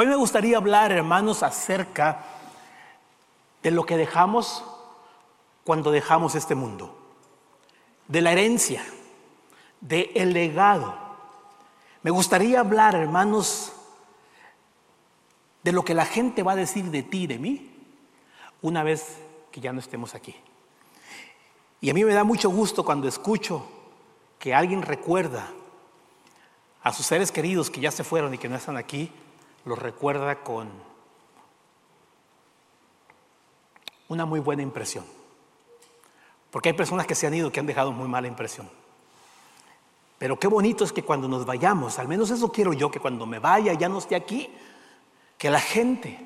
Hoy me gustaría hablar, hermanos, acerca de lo que dejamos cuando dejamos este mundo, de la herencia, de el legado. Me gustaría hablar, hermanos, de lo que la gente va a decir de ti y de mí una vez que ya no estemos aquí. Y a mí me da mucho gusto cuando escucho que alguien recuerda a sus seres queridos que ya se fueron y que no están aquí, los recuerda con una muy buena impresión. Porque hay personas que se han ido que han dejado muy mala impresión. Pero qué bonito es que cuando nos vayamos, al menos eso quiero yo, que cuando me vaya, ya no esté aquí, que la gente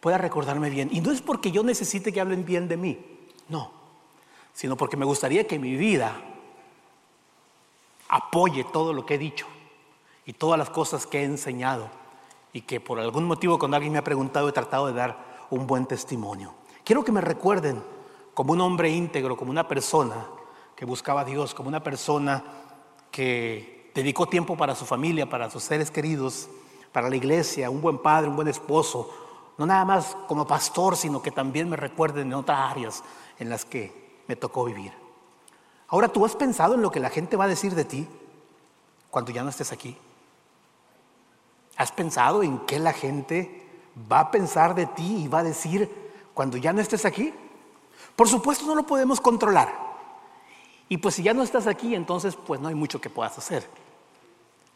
pueda recordarme bien. Y no es porque yo necesite que hablen bien de mí, no, sino porque me gustaría que mi vida apoye todo lo que he dicho y todas las cosas que he enseñado y que por algún motivo cuando alguien me ha preguntado he tratado de dar un buen testimonio. Quiero que me recuerden como un hombre íntegro, como una persona que buscaba a Dios, como una persona que dedicó tiempo para su familia, para sus seres queridos, para la iglesia, un buen padre, un buen esposo, no nada más como pastor, sino que también me recuerden en otras áreas en las que me tocó vivir. Ahora, ¿tú has pensado en lo que la gente va a decir de ti cuando ya no estés aquí? ¿Has pensado en qué la gente va a pensar de ti y va a decir cuando ya no estés aquí? Por supuesto no lo podemos controlar. Y pues si ya no estás aquí, entonces pues no hay mucho que puedas hacer.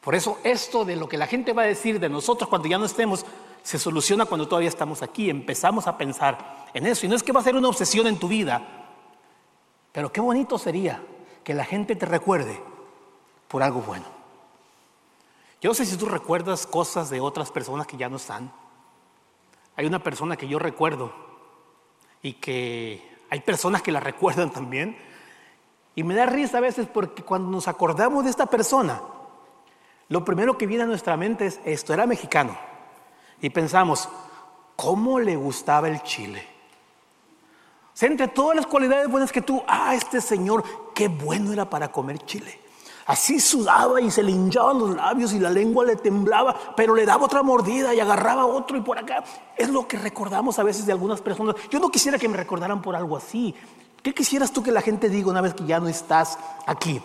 Por eso esto de lo que la gente va a decir de nosotros cuando ya no estemos, se soluciona cuando todavía estamos aquí. Empezamos a pensar en eso. Y no es que va a ser una obsesión en tu vida, pero qué bonito sería que la gente te recuerde por algo bueno. Yo no sé si tú recuerdas cosas de otras personas que ya no están. Hay una persona que yo recuerdo y que hay personas que la recuerdan también. Y me da risa a veces porque cuando nos acordamos de esta persona, lo primero que viene a nuestra mente es esto, era mexicano. Y pensamos, ¿cómo le gustaba el chile? O sea, entre todas las cualidades buenas que tú, ah, este señor, qué bueno era para comer chile. Así sudaba y se le hinchaban los labios y la lengua le temblaba, pero le daba otra mordida y agarraba otro y por acá. Es lo que recordamos a veces de algunas personas. Yo no quisiera que me recordaran por algo así. ¿Qué quisieras tú que la gente diga una vez que ya no estás aquí?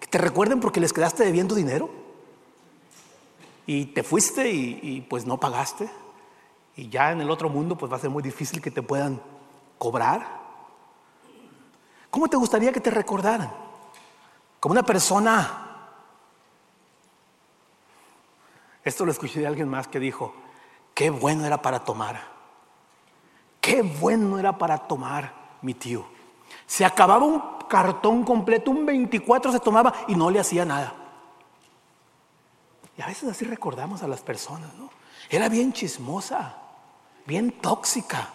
¿Que te recuerden porque les quedaste debiendo dinero? y te fuiste y, pues no pagaste. Y ya en el otro mundo pues va a ser muy difícil que te puedan cobrar. ¿Cómo te gustaría que te recordaran? Como una persona. Esto lo escuché de alguien más que dijo, qué bueno era para tomar. Qué bueno era para tomar mi tío. Se acababa un cartón completo, un 24 se tomaba y no le hacía nada. Y a veces así recordamos a las personas, ¿no? Era bien chismosa, bien tóxica.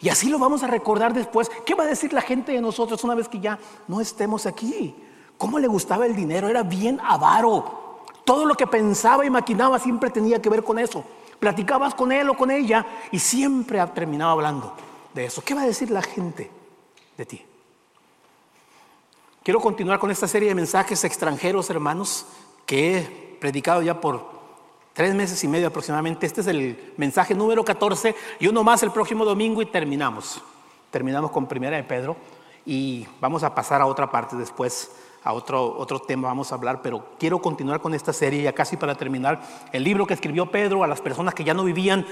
Y así lo vamos a recordar después. ¿Qué va a decir la gente de nosotros una vez que ya no estemos aquí? ¿Cómo le gustaba el dinero? Era bien avaro. Todo lo que pensaba y maquinaba siempre tenía que ver con eso. Platicabas con él o con ella y siempre terminaba hablando de eso. ¿Qué va a decir la gente de ti? Quiero continuar con esta serie de mensajes extranjeros, hermanos, que predicado ya por tres meses y medio aproximadamente. Este es el mensaje número 14 y uno más el próximo domingo y terminamos. Terminamos con Primera de Pedro y vamos a pasar a otra parte después, a otro, otro tema vamos a hablar, pero quiero continuar con esta serie ya casi para terminar. El libro que escribió Pedro a las personas que ya no vivían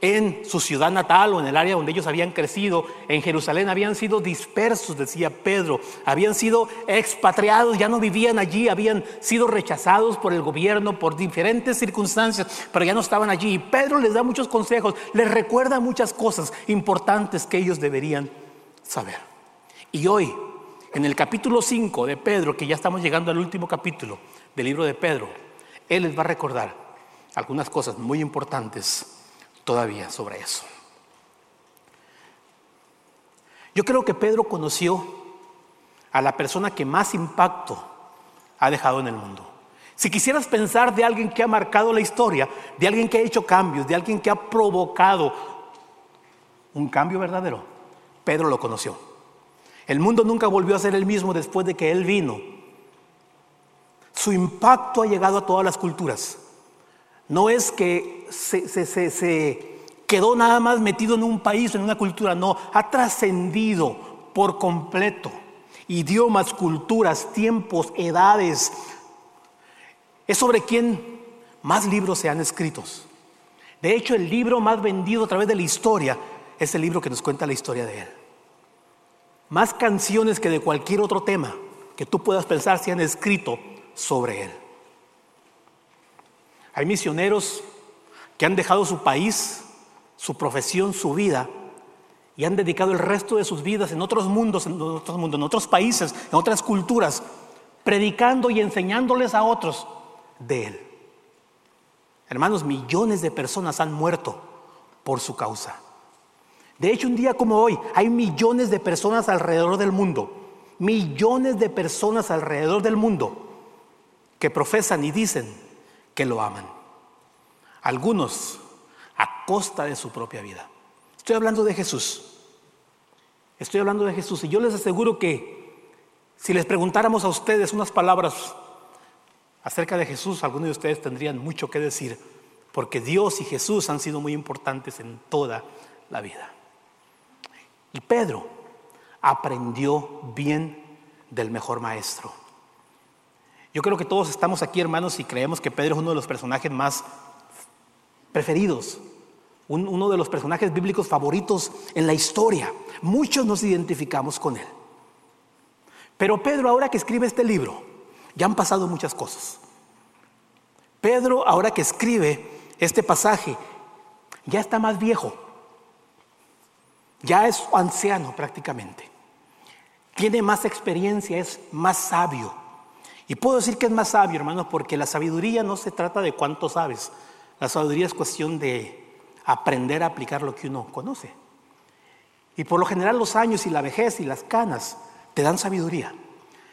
en su ciudad natal o en el área donde ellos habían crecido, en Jerusalén, habían sido dispersos, decía Pedro, habían sido expatriados, ya no vivían allí, habían sido rechazados por el gobierno, por diferentes circunstancias, pero ya no estaban allí. Y Pedro les da muchos consejos, les recuerda muchas cosas importantes que ellos deberían saber. Y hoy, en el capítulo 5 de Pedro, que ya estamos llegando al último capítulo del libro de Pedro, él les va a recordar algunas cosas muy importantes todavía sobre eso. Yo creo que Pedro conoció a la persona que más impacto ha dejado en el mundo. Si quisieras pensar de alguien que ha marcado la historia, de alguien que ha hecho cambios, de alguien que ha provocado un cambio verdadero, Pedro lo conoció. El mundo nunca volvió a ser el mismo después de que él vino. Su impacto ha llegado a todas las culturas. no es que se, quedó nada más metido en un país, en una cultura, no, ha trascendido por completo idiomas, culturas, tiempos, edades. Es sobre quien más libros se han escritos. De hecho, el libro más vendido a través de la historia es el libro que nos cuenta la historia de él. Más canciones que de cualquier otro tema que tú puedas pensar se han escrito sobre él. Hay misioneros que han dejado su país, su profesión, su vida y han dedicado el resto de sus vidas en otros mundos, en otros mundos, en otros países, en otras culturas, predicando y enseñándoles a otros de Él. Hermanos, millones de personas han muerto por su causa. De hecho, un día como hoy, hay millones de personas alrededor del mundo, millones de personas alrededor del mundo que profesan y dicen que lo aman. Algunos a costa de su propia vida. Estoy hablando de Jesús. Estoy hablando de Jesús. Y yo les aseguro que si les preguntáramos a ustedes unas palabras acerca de Jesús, algunos de ustedes tendrían mucho que decir, porque Dios y Jesús han sido muy importantes en toda la vida. Y Pedro aprendió bien del mejor maestro. Yo creo que todos estamos aquí, hermanos, y creemos que Pedro es uno de los personajes más preferidos uno de los personajes bíblicos favoritos en la historia. Muchos nos identificamos con él. Pero Pedro, ahora que escribe este libro, ya han pasado muchas cosas. Pedro, ahora que escribe este pasaje, ya está más viejo. Ya es anciano prácticamente. Tiene más experiencia, es más sabio. Y puedo decir que es más sabio, hermanos, porque la sabiduría no se trata de cuánto sabes. La sabiduría es cuestión de aprender a aplicar lo que uno conoce. Y por lo general los años y la vejez y las canas te dan sabiduría.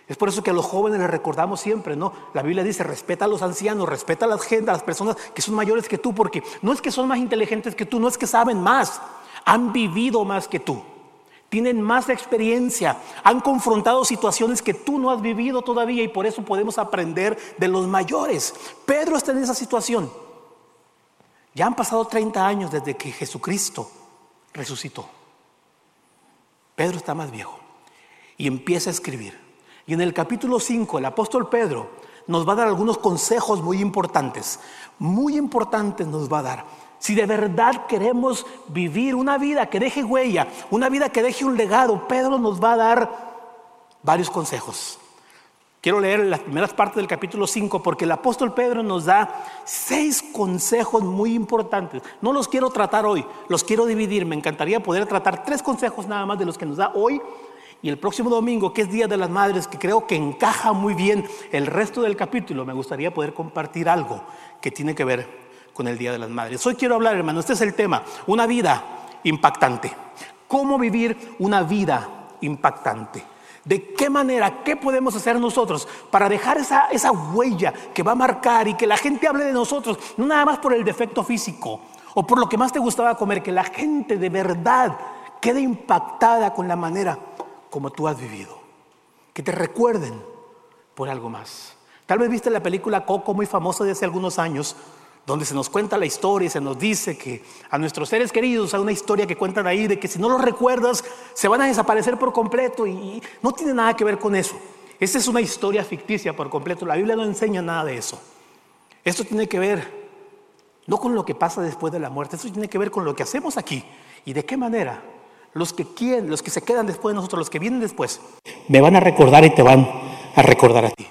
Es por eso que a los jóvenes les recordamos siempre, ¿no? La Biblia dice, respeta a los ancianos, respeta a la gente, a las personas que son mayores que tú, porque no es que son más inteligentes que tú, no es que saben más, han vivido más que tú, tienen más experiencia, han confrontado situaciones que tú no has vivido todavía y por eso podemos aprender de los mayores. Pedro está en esa situación. Ya han pasado 30 años desde que Jesucristo resucitó. Pedro está más viejo y empieza a escribir. Y en el capítulo 5 el apóstol Pedro nos va a dar algunos consejos muy importantes, muy importantes nos va a dar. Si de verdad queremos vivir una vida que deje huella, una vida que deje un legado, Pedro nos va a dar varios consejos. Quiero leer las primeras partes del capítulo 5 porque el apóstol Pedro nos da seis consejos muy importantes. No los quiero tratar hoy, los quiero dividir. Me encantaría poder tratar tres consejos nada más de los que nos da hoy y el próximo domingo, que es Día de las Madres, que creo que encaja muy bien el resto del capítulo. Me gustaría poder compartir algo que tiene que ver con el Día de las Madres. Hoy quiero hablar, hermano, este es el tema, una vida impactante. ¿Cómo vivir una vida impactante? ¿De qué manera, qué podemos hacer nosotros para dejar esa, esa huella que va a marcar y que la gente hable de nosotros, no nada más por el defecto físico o por lo que más te gustaba comer, que la gente de verdad quede impactada con la manera como tú has vivido, que te recuerden por algo más. Tal vez viste la película Coco muy famosa de hace algunos años, donde se nos cuenta la historia se nos dice que a nuestros seres queridos hay una historia que cuentan ahí de que si no los recuerdas se van a desaparecer por completo y no tiene nada que ver con eso. Esa es una historia ficticia por completo. La Biblia no enseña nada de eso. Esto tiene que ver no con lo que pasa después de la muerte, esto tiene que ver con lo que hacemos aquí y de qué manera los que quieren, los que se quedan después de nosotros, los que vienen después, me van a recordar y te van a recordar a ti.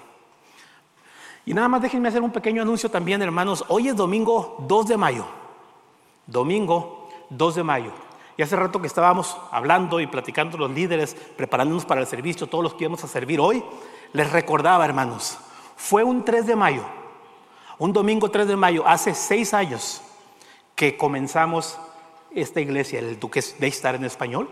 Y nada más déjenme hacer un pequeño anuncio también, hermanos. Hoy es domingo 2 de mayo. Domingo 2 de mayo. Y hace rato que estábamos hablando y platicando los líderes, preparándonos para el servicio, todos los que íbamos a servir hoy, les recordaba, hermanos, fue un 3 de mayo, un domingo 3 de mayo, hace seis años que comenzamos esta iglesia, el Duque de estar en español.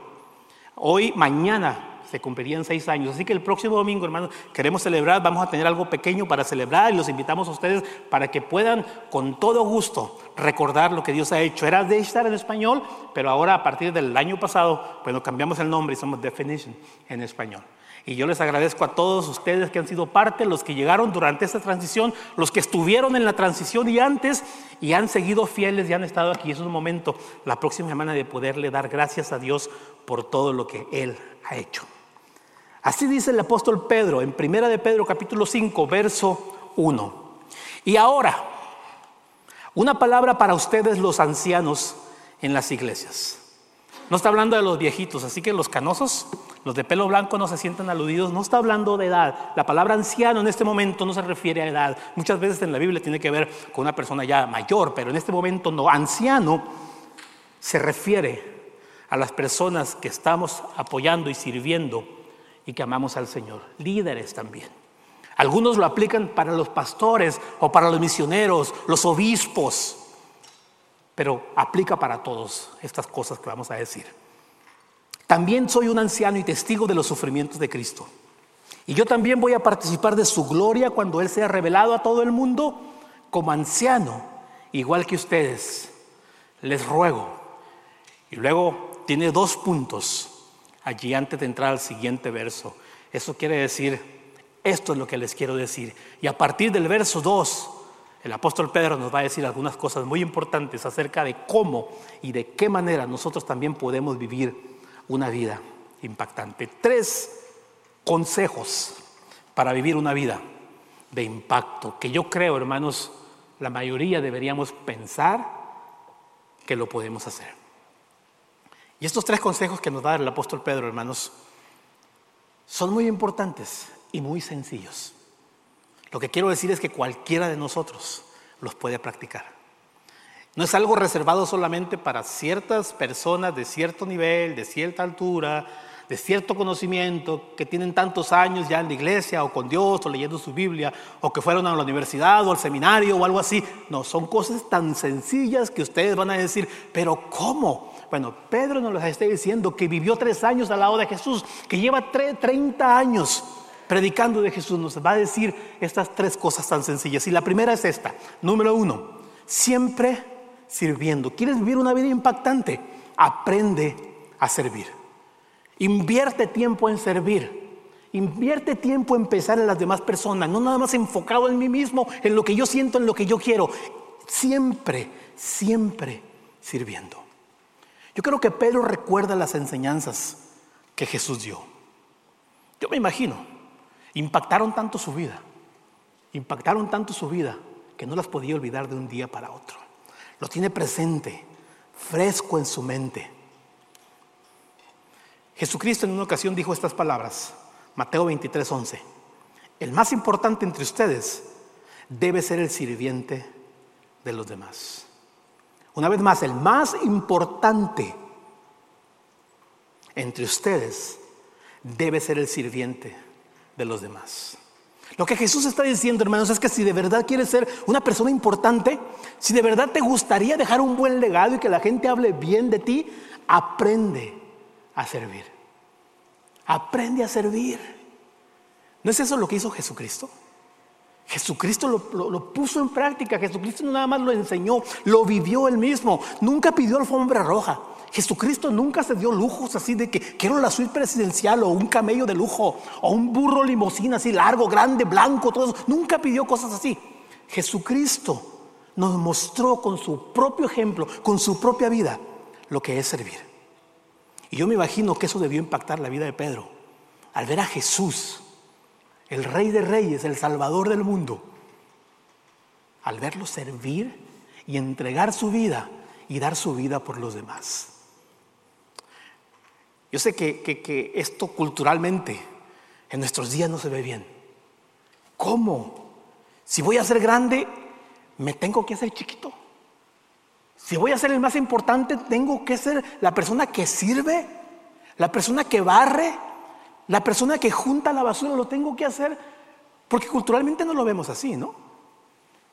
Hoy, mañana, se cumplirían seis años. Así que el próximo domingo, hermanos, queremos celebrar, vamos a tener algo pequeño para celebrar y los invitamos a ustedes para que puedan con todo gusto recordar lo que Dios ha hecho. Era de estar en español, pero ahora a partir del año pasado, bueno, cambiamos el nombre y somos Definition en español. Y yo les agradezco a todos ustedes que han sido parte, los que llegaron durante esta transición, los que estuvieron en la transición y antes y han seguido fieles y han estado aquí. Es un momento, la próxima semana, de poderle dar gracias a Dios por todo lo que Él ha hecho. Así dice el apóstol Pedro en Primera de Pedro capítulo 5, verso 1. Y ahora, una palabra para ustedes los ancianos en las iglesias. No está hablando de los viejitos, así que los canosos, los de pelo blanco no se sientan aludidos, no está hablando de edad. La palabra anciano en este momento no se refiere a edad. Muchas veces en la Biblia tiene que ver con una persona ya mayor, pero en este momento no. Anciano se refiere a las personas que estamos apoyando y sirviendo y que amamos al Señor. Líderes también. Algunos lo aplican para los pastores o para los misioneros, los obispos pero aplica para todos estas cosas que vamos a decir. También soy un anciano y testigo de los sufrimientos de Cristo. Y yo también voy a participar de su gloria cuando Él sea revelado a todo el mundo como anciano, igual que ustedes. Les ruego. Y luego tiene dos puntos allí antes de entrar al siguiente verso. Eso quiere decir, esto es lo que les quiero decir. Y a partir del verso 2 el apóstol Pedro nos va a decir algunas cosas muy importantes acerca de cómo y de qué manera nosotros también podemos vivir una vida impactante. Tres consejos para vivir una vida de impacto que yo creo, hermanos, la mayoría deberíamos pensar que lo podemos hacer. Y estos tres consejos que nos da el apóstol Pedro, hermanos, son muy importantes y muy sencillos. Lo que quiero decir es que cualquiera de nosotros los puede practicar. No es algo reservado solamente para ciertas personas de cierto nivel, de cierta altura, de cierto conocimiento, que tienen tantos años ya en la iglesia o con Dios o leyendo su Biblia, o que fueron a la universidad o al seminario o algo así. No, son cosas tan sencillas que ustedes van a decir, pero ¿cómo? Bueno, Pedro nos está diciendo que vivió tres años al lado de Jesús, que lleva 30 años predicando de Jesús, nos va a decir estas tres cosas tan sencillas. Y la primera es esta. Número uno, siempre sirviendo. ¿Quieres vivir una vida impactante? Aprende a servir. Invierte tiempo en servir. Invierte tiempo en pensar en las demás personas, no nada más enfocado en mí mismo, en lo que yo siento, en lo que yo quiero. Siempre, siempre sirviendo. Yo creo que Pedro recuerda las enseñanzas que Jesús dio. Yo me imagino Impactaron tanto su vida, impactaron tanto su vida que no las podía olvidar de un día para otro. Lo tiene presente, fresco en su mente. Jesucristo en una ocasión dijo estas palabras, Mateo 23, 11. El más importante entre ustedes debe ser el sirviente de los demás. Una vez más, el más importante entre ustedes debe ser el sirviente de los demás. Lo que Jesús está diciendo, hermanos, es que si de verdad quieres ser una persona importante, si de verdad te gustaría dejar un buen legado y que la gente hable bien de ti, aprende a servir. Aprende a servir. ¿No es eso lo que hizo Jesucristo? Jesucristo lo, puso en práctica, Jesucristo nada más lo enseñó, lo vivió él mismo, nunca pidió alfombra roja, Jesucristo nunca se dio lujos así de que quiero la suite presidencial o un camello de lujo o un burro limosina así largo, grande, blanco, todo eso. Nunca pidió cosas así. Jesucristo nos mostró con su propio ejemplo, con su propia vida, lo que es servir. Y yo me imagino que eso debió impactar la vida de Pedro. Al ver a Jesús, el Rey de Reyes, el Salvador del mundo, al verlo servir y entregar su vida y dar su vida por los demás. Yo sé que, esto culturalmente en nuestros días no se ve bien. ¿Cómo? Si voy a ser grande, me tengo que hacer chiquito. Si voy a ser el más importante, tengo que ser la persona que sirve, la persona que barre, la persona que junta la basura, lo tengo que hacer. Porque culturalmente no lo vemos así, ¿no?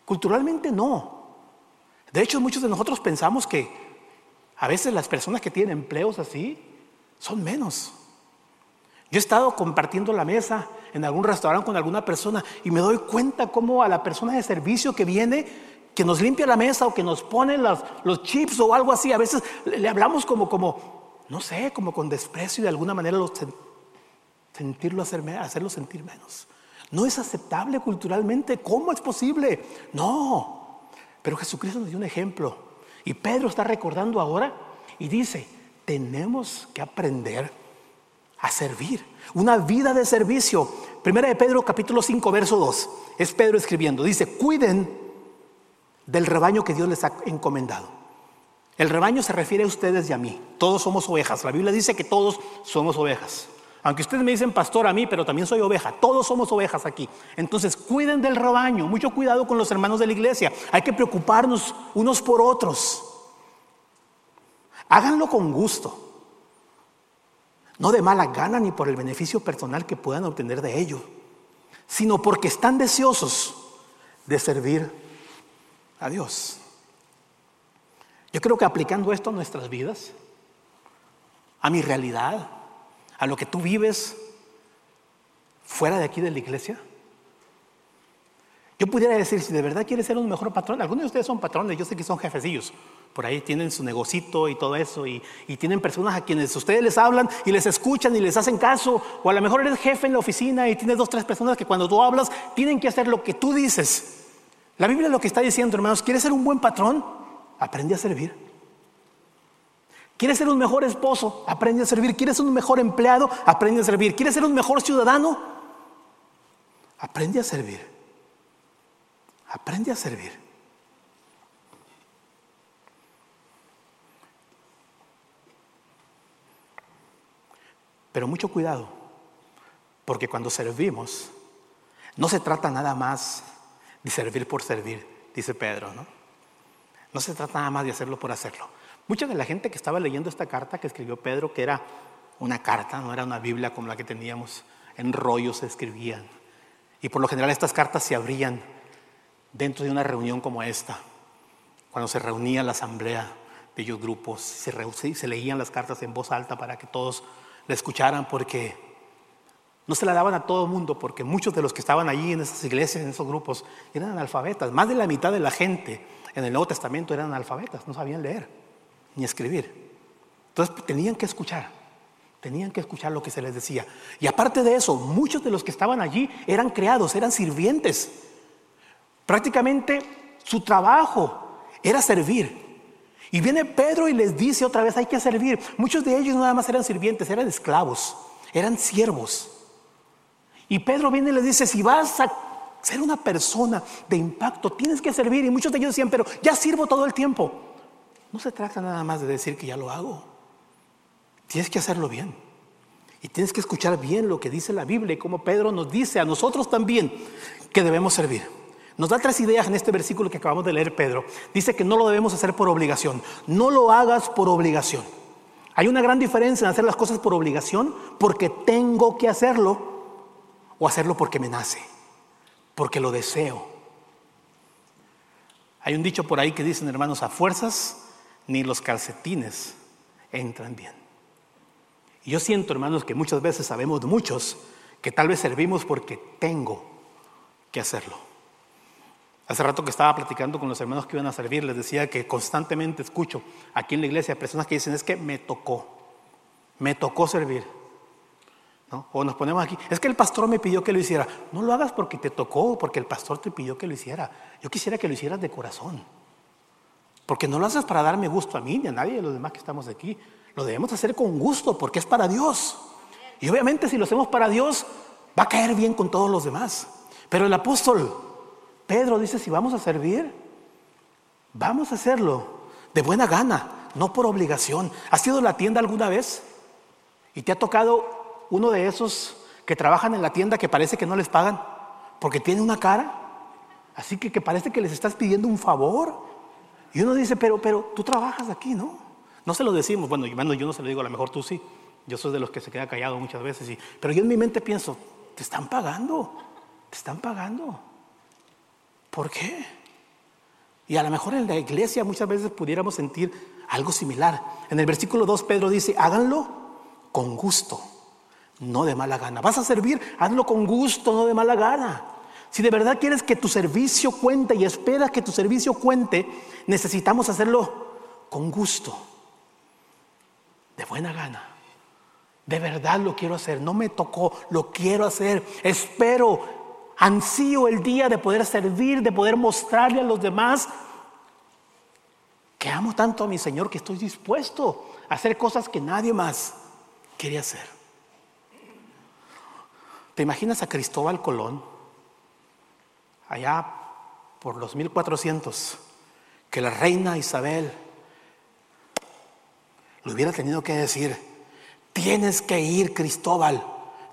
Culturalmente no. De hecho, muchos de nosotros pensamos que a veces las personas que tienen empleos así son menos. Yo he estado compartiendo la mesa en algún restaurante con alguna persona y me doy cuenta cómo a la persona de servicio que viene, que nos limpia la mesa o que nos pone los chips o algo así, a veces le hablamos como, como, no sé, como con desprecio y de alguna manera los sentirlo hacerme, hacerlo sentir menos. No es aceptable culturalmente. ¿Cómo es posible? No. Pero Jesucristo nos dio un ejemplo. Y Pedro está recordando ahora y dice, tenemos que aprender a servir. Una vida de servicio. Primera de Pedro capítulo 5, verso 2. Es Pedro escribiendo. Dice, cuiden del rebaño que Dios les ha encomendado. El rebaño se refiere a ustedes y a mí. Todos somos ovejas. La Biblia dice que todos somos ovejas. Aunque ustedes me dicen pastor a mí, pero también soy oveja. Todos somos ovejas aquí. Entonces, cuiden del rebaño. Mucho cuidado con los hermanos de la iglesia. Hay que preocuparnos unos por otros. Háganlo con gusto. No de mala gana ni por el beneficio personal que puedan obtener de ello, sino porque están deseosos de servir a Dios. Yo creo que aplicando esto a nuestras vidas, a mi realidad, a lo que tú vives fuera de aquí de la iglesia, yo pudiera decir, si de verdad quieres ser un mejor patrón, algunos de ustedes son patrones, yo sé que son jefecillos, por ahí tienen su negocito y todo eso, y, tienen personas a quienes ustedes les hablan y les escuchan y les hacen caso, o a lo mejor eres jefe en la oficina y tienes dos, tres personas que cuando tú hablas tienen que hacer lo que tú dices. La Biblia lo que está diciendo, hermanos, ¿quieres ser un buen patrón? Aprende a servir. ¿Quieres ser un mejor esposo? Aprende a servir. ¿Quieres ser un mejor empleado? Aprende a servir. ¿Quieres ser un mejor ciudadano? Aprende a servir. Aprende a servir. Pero mucho cuidado, porque cuando servimos, no se trata nada más de servir por servir, dice Pedro, ¿no? No se trata nada más de hacerlo por hacerlo. Mucha de la gente que estaba leyendo esta carta que escribió Pedro, que era una carta, no era una Biblia como la que teníamos, en rollos se escribían. Y por lo general estas cartas se abrían dentro de una reunión como esta, cuando se reunía la asamblea de ellos grupos, se, leían las cartas en voz alta para que todos la escucharan porque no se la daban a todo el mundo, porque muchos de los que estaban allí en esas iglesias, en esos grupos, eran analfabetas. Más de la mitad de la gente en el Nuevo Testamento eran analfabetas, no sabían leer ni escribir. Entonces tenían que escuchar, tenían que escuchar lo que se les decía. Y aparte de eso, muchos de los que estaban allí eran creados, eran sirvientes. Prácticamente su trabajo era servir. Y viene Pedro y les dice otra vez, hay que servir. Muchos de ellos nada más eran sirvientes, eran esclavos, eran siervos. Y Pedro viene y les dice, si vas a ser una persona de impacto, tienes que servir. Y muchos de ellos decían, pero ya sirvo todo el tiempo. No se trata nada más de decir que ya lo hago. Tienes que hacerlo bien. Y tienes que escuchar bien lo que dice la Biblia y como Pedro nos dice a nosotros también que debemos servir. Nos da tres ideas en este versículo que acabamos de leer, Pedro. Dice que no lo debemos hacer por obligación. No lo hagas por obligación. Hay una gran diferencia en hacer las cosas por obligación porque tengo que hacerlo o hacerlo porque me nace, porque lo deseo. Hay un dicho por ahí que dicen, hermanos, a fuerzas ni los calcetines entran bien. Y yo siento, hermanos, que muchas veces sabemos de muchos que tal vez servimos porque tengo que hacerlo. Hace rato que estaba platicando con los hermanos que iban a servir, les decía que constantemente escucho aquí en la iglesia personas que dicen, es que me tocó, me tocó servir. O nos ponemos aquí, es que el pastor me pidió que lo hiciera. No lo hagas porque te tocó, porque el pastor te pidió que lo hiciera. Yo quisiera que lo hicieras de corazón. Porque no lo haces para darme gusto a mí ni a nadie de los demás que estamos aquí. Lo debemos hacer con gusto porque es para Dios. Y obviamente si lo hacemos para Dios, va a caer bien con todos los demás. Pero el apóstol Pedro dice, si vamos a servir, vamos a hacerlo de buena gana, no por obligación. ¿Has ido a la tienda alguna vez? ¿Y te ha tocado uno de esos que trabajan en la tienda que parece que no les pagan porque tiene una cara? Así que, que parece que les estás pidiendo un favor. Y uno dice, pero, pero tú trabajas aquí, ¿no? No se lo decimos, bueno, bueno, yo no se lo digo, a lo mejor tú sí. Yo soy de los que se queda callado muchas veces, pero yo en mi mente pienso, te están pagando, te están pagando. ¿Por qué? Y a lo mejor en la iglesia muchas veces pudiéramos sentir algo similar. En el versículo 2 Pedro dice, háganlo con gusto, no de mala gana. Vas a servir, hazlo con gusto, no de mala gana. Si de verdad quieres que tu servicio cuente y esperas que tu servicio cuente, necesitamos hacerlo con gusto, de buena gana. De verdad lo quiero hacer. No me tocó, lo quiero hacer. Espero, ansío el día de poder servir, de poder mostrarle a los demás que amo tanto a mi Señor que estoy dispuesto a hacer cosas que nadie más quería hacer. ¿Te imaginas a Cristóbal Colón allá por los 1400 que la reina Isabel le hubiera tenido que decir, tienes que ir Cristóbal,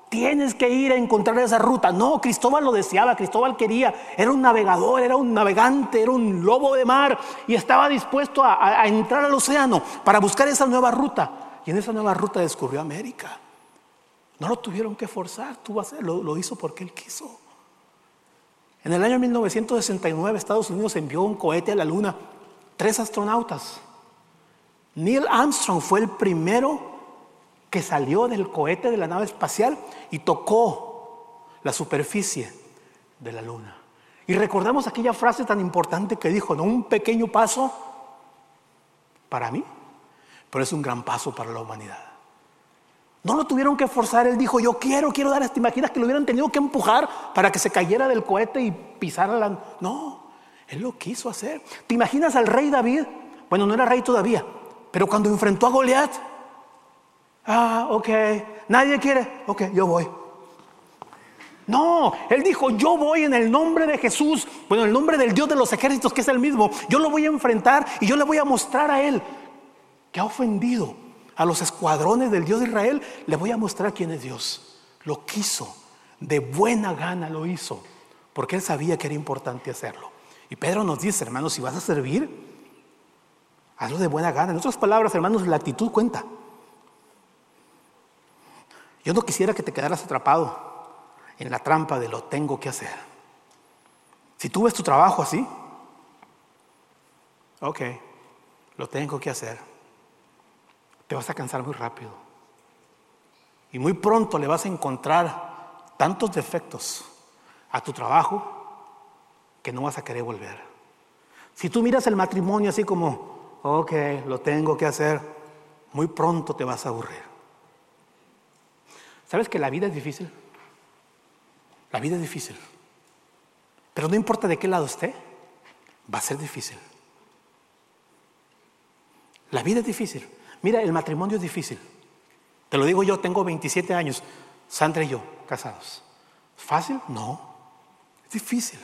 tienes que ir a encontrar esa ruta. No, Cristóbal lo deseaba, Cristóbal quería, era un navegador, era un navegante, era un lobo de mar y estaba dispuesto a, entrar al océano para buscar esa nueva ruta. Y en esa nueva ruta descubrió América. No lo tuvieron que forzar, a lo, lo hizo porque él quiso. En el año 1969 Estados Unidos envió un cohete a la Luna, tres astronautas. Neil Armstrong fue el primero que salió del cohete de la nave espacial y tocó la superficie de la Luna. Y recordamos aquella frase tan importante que dijo, no un pequeño paso para mí, pero es un gran paso para la humanidad. No lo tuvieron que forzar, él dijo, yo quiero, quiero dar esta. Imaginas que lo hubieran tenido que empujar para que se cayera del cohete y pisara la... No, él lo quiso hacer. ¿Te imaginas al rey David? Bueno, no era rey todavía, pero cuando enfrentó a Goliat, ah, ok, nadie quiere, ok, yo voy. No, él dijo, yo voy en el nombre de Jesús, bueno, en el nombre del Dios de los ejércitos, que es el mismo, yo lo voy a enfrentar y yo le voy a mostrar a él que ha ofendido a los escuadrones del Dios de Israel, le voy a mostrar quién es Dios. Lo quiso, de buena gana lo hizo, porque él sabía que era importante hacerlo. Y Pedro nos dice, hermanos, si vas a servir, hazlo de buena gana. En otras palabras, hermanos, la actitud cuenta. Yo no quisiera que te quedaras atrapado en la trampa de lo tengo que hacer. Si tú ves tu trabajo así, ok, lo tengo que hacer te vas a cansar muy rápido. Y muy pronto le vas a encontrar tantos defectos a tu trabajo que no vas a querer volver. Si tú miras el matrimonio así como, ok, lo tengo que hacer, muy pronto te vas a aburrir. ¿Sabes que la vida es difícil? La vida es difícil. Pero no importa de qué lado esté, va a ser difícil. La vida es difícil. Mira, el matrimonio es difícil. Te lo digo yo, tengo 27 años, Sandra y yo, casados. ¿Fácil? No. Es difícil.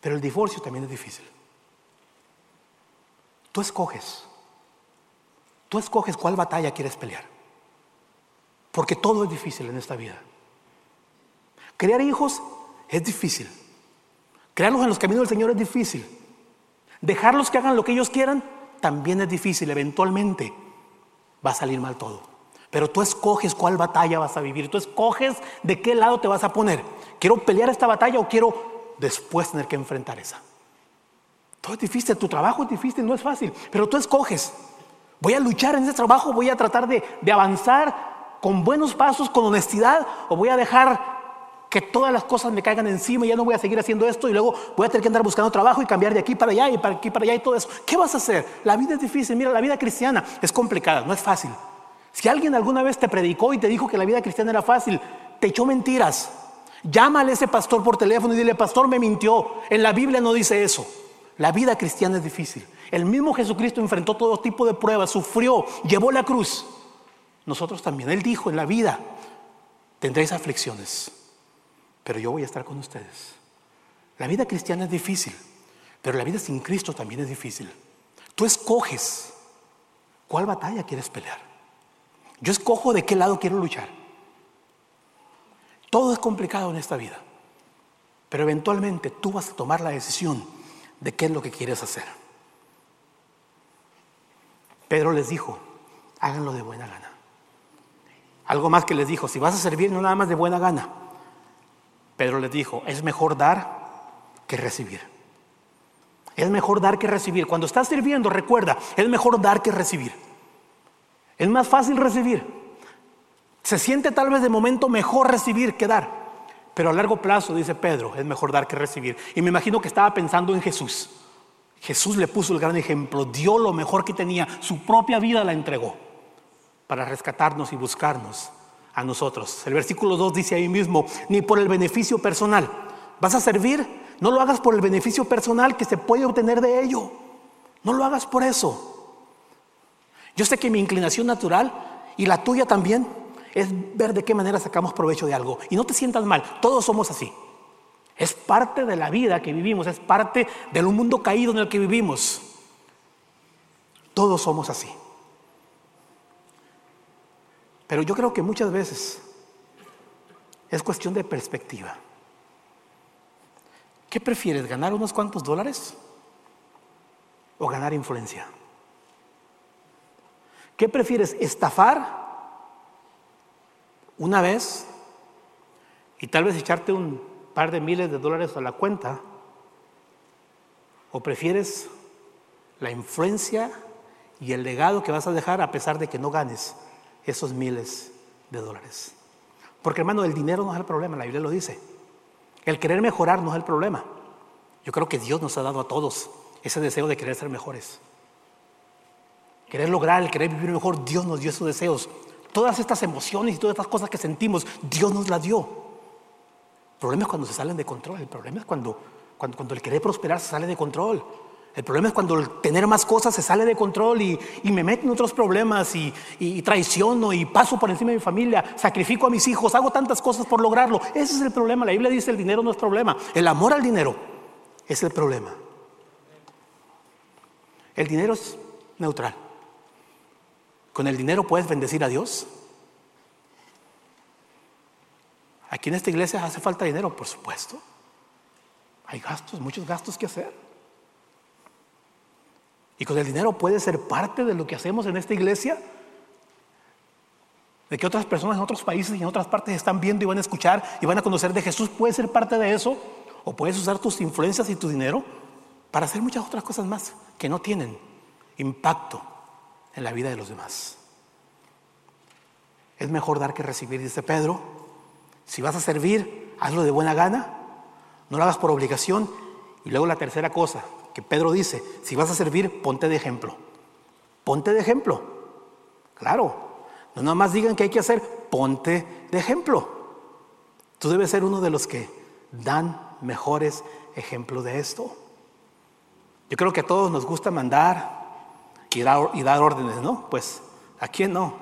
Pero el divorcio también es difícil. Tú escoges. Tú escoges cuál batalla quieres pelear. Porque todo es difícil en esta vida. Crear hijos es difícil. Crearlos en los caminos del Señor es difícil. Dejarlos que hagan lo que ellos quieran también es difícil, eventualmente va a salir mal todo. Pero tú escoges cuál batalla vas a vivir, tú escoges de qué lado te vas a poner. ¿Quiero pelear esta batalla o quiero después tener que enfrentar esa? Todo es difícil, tu trabajo es difícil, no es fácil, pero tú escoges. Voy a luchar en ese trabajo, voy a tratar de, de avanzar con buenos pasos, con honestidad, o voy a dejar que todas las cosas me caigan encima y ya no voy a seguir haciendo esto y luego voy a tener que andar buscando trabajo y cambiar de aquí para allá y para aquí para allá y todo eso. ¿Qué vas a hacer? La vida es difícil, mira, la vida cristiana es complicada, no es fácil. Si alguien alguna vez te predicó y te dijo que la vida cristiana era fácil, te echó mentiras. Llámale a ese pastor por teléfono y dile, pastor me mintió. En la Biblia no dice eso. La vida cristiana es difícil. El mismo Jesucristo enfrentó todo tipo de pruebas, sufrió, llevó la cruz. Nosotros también. Él dijo en la vida, tendréis aflicciones pero yo voy a estar con ustedes. La vida cristiana es difícil, pero la vida sin Cristo también es difícil. Tú escoges cuál batalla quieres pelear. Yo escojo de qué lado quiero luchar. Todo es complicado en esta vida, pero eventualmente tú vas a tomar la decisión de qué es lo que quieres hacer. Pedro les dijo, háganlo de buena gana. Algo más que les dijo, si vas a servir no nada más de buena gana, Pedro les dijo, es mejor dar que recibir. Es mejor dar que recibir. Cuando estás sirviendo, recuerda, es mejor dar que recibir. Es más fácil recibir. Se siente tal vez de momento mejor recibir que dar. Pero a largo plazo, dice Pedro, es mejor dar que recibir. Y me imagino que estaba pensando en Jesús. Jesús le puso el gran ejemplo, dio lo mejor que tenía, su propia vida la entregó. para rescatarnos y buscarnos a nosotros. El versículo 2 dice ahí mismo, ni por el beneficio personal. ¿Vas a servir? No lo hagas por el beneficio personal que se puede obtener de ello. No lo hagas por eso. Yo sé que mi inclinación natural y la tuya también es ver de qué manera sacamos provecho de algo. Y no te sientas mal, todos somos así. Es parte de la vida que vivimos, es parte del mundo caído en el que vivimos. Todos somos así. Pero yo creo que muchas veces es cuestión de perspectiva. ¿Qué prefieres, ganar unos cuantos dólares o ganar influencia? ¿Qué prefieres, estafar una vez y tal vez echarte un par de miles de dólares a la cuenta? ¿O prefieres la influencia y el legado que vas a dejar a pesar de que no ganes esos miles de dólares? Porque hermano, el dinero no es el problema, la Biblia lo dice. El querer mejorar no es el problema. Yo creo que Dios nos ha dado a todos ese deseo de querer ser mejores. Querer lograr, el querer vivir mejor, Dios nos dio esos deseos. Todas estas emociones y todas estas cosas que sentimos, Dios nos las dio. El problema es cuando se salen de control. El problema es cuando, cuando, el querer prosperar se sale de control. El problema es cuando el tener más cosas se sale de control y, me meto en otros problemas y, y, traiciono y paso por encima de mi familia, sacrifico a mis hijos, hago tantas cosas por lograrlo. Ese es el problema. La Biblia dice el dinero no es problema. El amor al dinero es el problema. El dinero es neutral. ¿Con el dinero puedes bendecir a Dios? Aquí en esta iglesia hace falta dinero, por supuesto. Hay gastos, muchos gastos que hacer. Y con el dinero puede ser parte de lo que hacemos en esta iglesia. De que otras personas en otros países y en otras partes están viendo y van a escuchar y van a conocer de Jesús. Puede ser parte de eso. O puedes usar tus influencias y tu dinero para hacer muchas otras cosas más que no tienen impacto en la vida de los demás. Es mejor dar que recibir, dice Pedro. Si vas a servir, hazlo de buena gana, no lo hagas por obligación. Y luego la tercera cosa que Pedro dice, si vas a servir, ponte de ejemplo. Ponte de ejemplo. Claro, no nada más digan que hay que hacer, ponte de ejemplo. Tú debes ser uno de los que dan mejores ejemplos de esto. Yo creo que a todos nos gusta mandar y dar, órdenes, ¿no? Pues, ¿a quién no?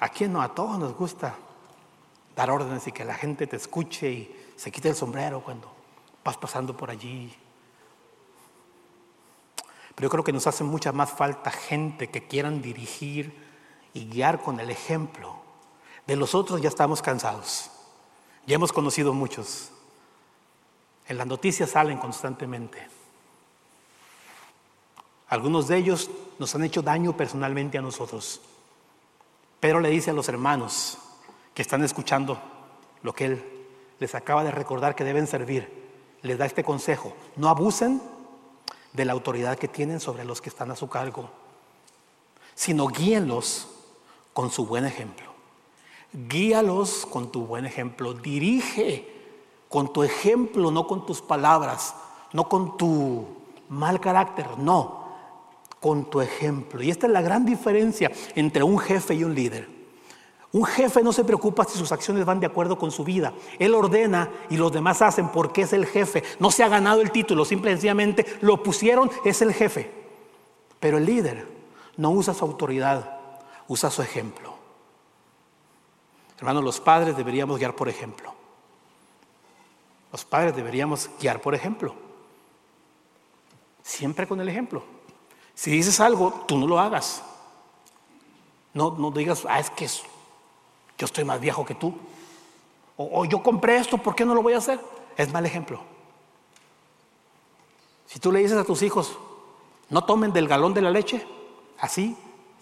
¿A quién no? A todos nos gusta dar órdenes y que la gente te escuche y se quite el sombrero cuando vas pasando por allí. Pero yo creo que nos hace mucha más falta gente que quieran dirigir y guiar con el ejemplo. De los otros ya estamos cansados. Ya hemos conocido muchos. En las noticias salen constantemente. Algunos de ellos nos han hecho daño personalmente a nosotros. Pedro le dice a los hermanos que están escuchando lo que él les acaba de recordar que deben servir, les da este consejo, no abusen de la autoridad que tienen sobre los que están a su cargo, sino guíenlos con su buen ejemplo. Guíalos con tu buen ejemplo, dirige con tu ejemplo, no con tus palabras, no con tu mal carácter, no, con tu ejemplo. Y esta es la gran diferencia entre un jefe y un líder. Un jefe no se preocupa si sus acciones van de acuerdo con su vida. Él ordena y los demás hacen porque es el jefe. No se ha ganado el título, simplemente lo pusieron, es el jefe. Pero el líder no usa su autoridad, usa su ejemplo. Hermanos, los padres deberíamos guiar por ejemplo. Los padres deberíamos guiar por ejemplo. Siempre con el ejemplo. Si dices algo, tú no lo hagas. No, no digas, ah, es que yo estoy más viejo que tú. O, yo compré esto, ¿por qué no lo voy a hacer? Es mal ejemplo. Si tú le dices a tus hijos, no tomen del galón de la leche, así,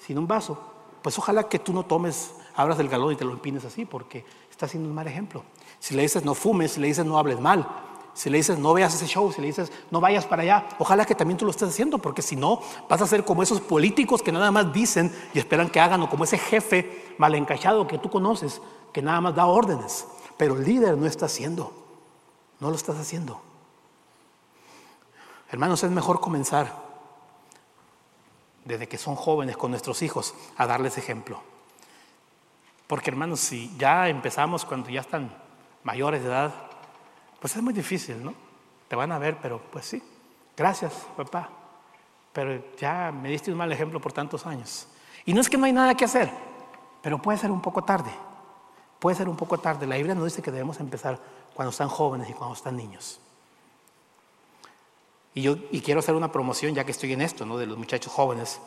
sin un vaso, pues ojalá que tú no tomes, abras del galón y te lo empines así, porque está haciendo un mal ejemplo. Si le dices no fumes, si le dices no hables mal, si le dices no veas ese show, si le dices no vayas para allá, ojalá que también tú lo estés haciendo, porque si no, vas a ser como esos políticos que nada más dicen y esperan que hagan, o como ese jefe mal encachado que tú conoces, que nada más da órdenes, pero el líder no está haciendo, no lo estás haciendo. Hermanos, es mejor comenzar desde que son jóvenes con nuestros hijos, a darles ejemplo. Porque hermanos, si ya empezamos cuando ya están mayores de edad, pues es muy difícil, ¿no? Te van a ver, pero pues sí, gracias papá, pero ya me diste un mal ejemplo por tantos años. Y no es que no hay nada que hacer, pero puede ser un poco tarde, puede ser un poco tarde. La Biblia nos dice que debemos empezar cuando están jóvenes y cuando están niños. Y yo y quiero hacer una promoción, ya que estoy en esto, ¿no? de los muchachos jóvenes.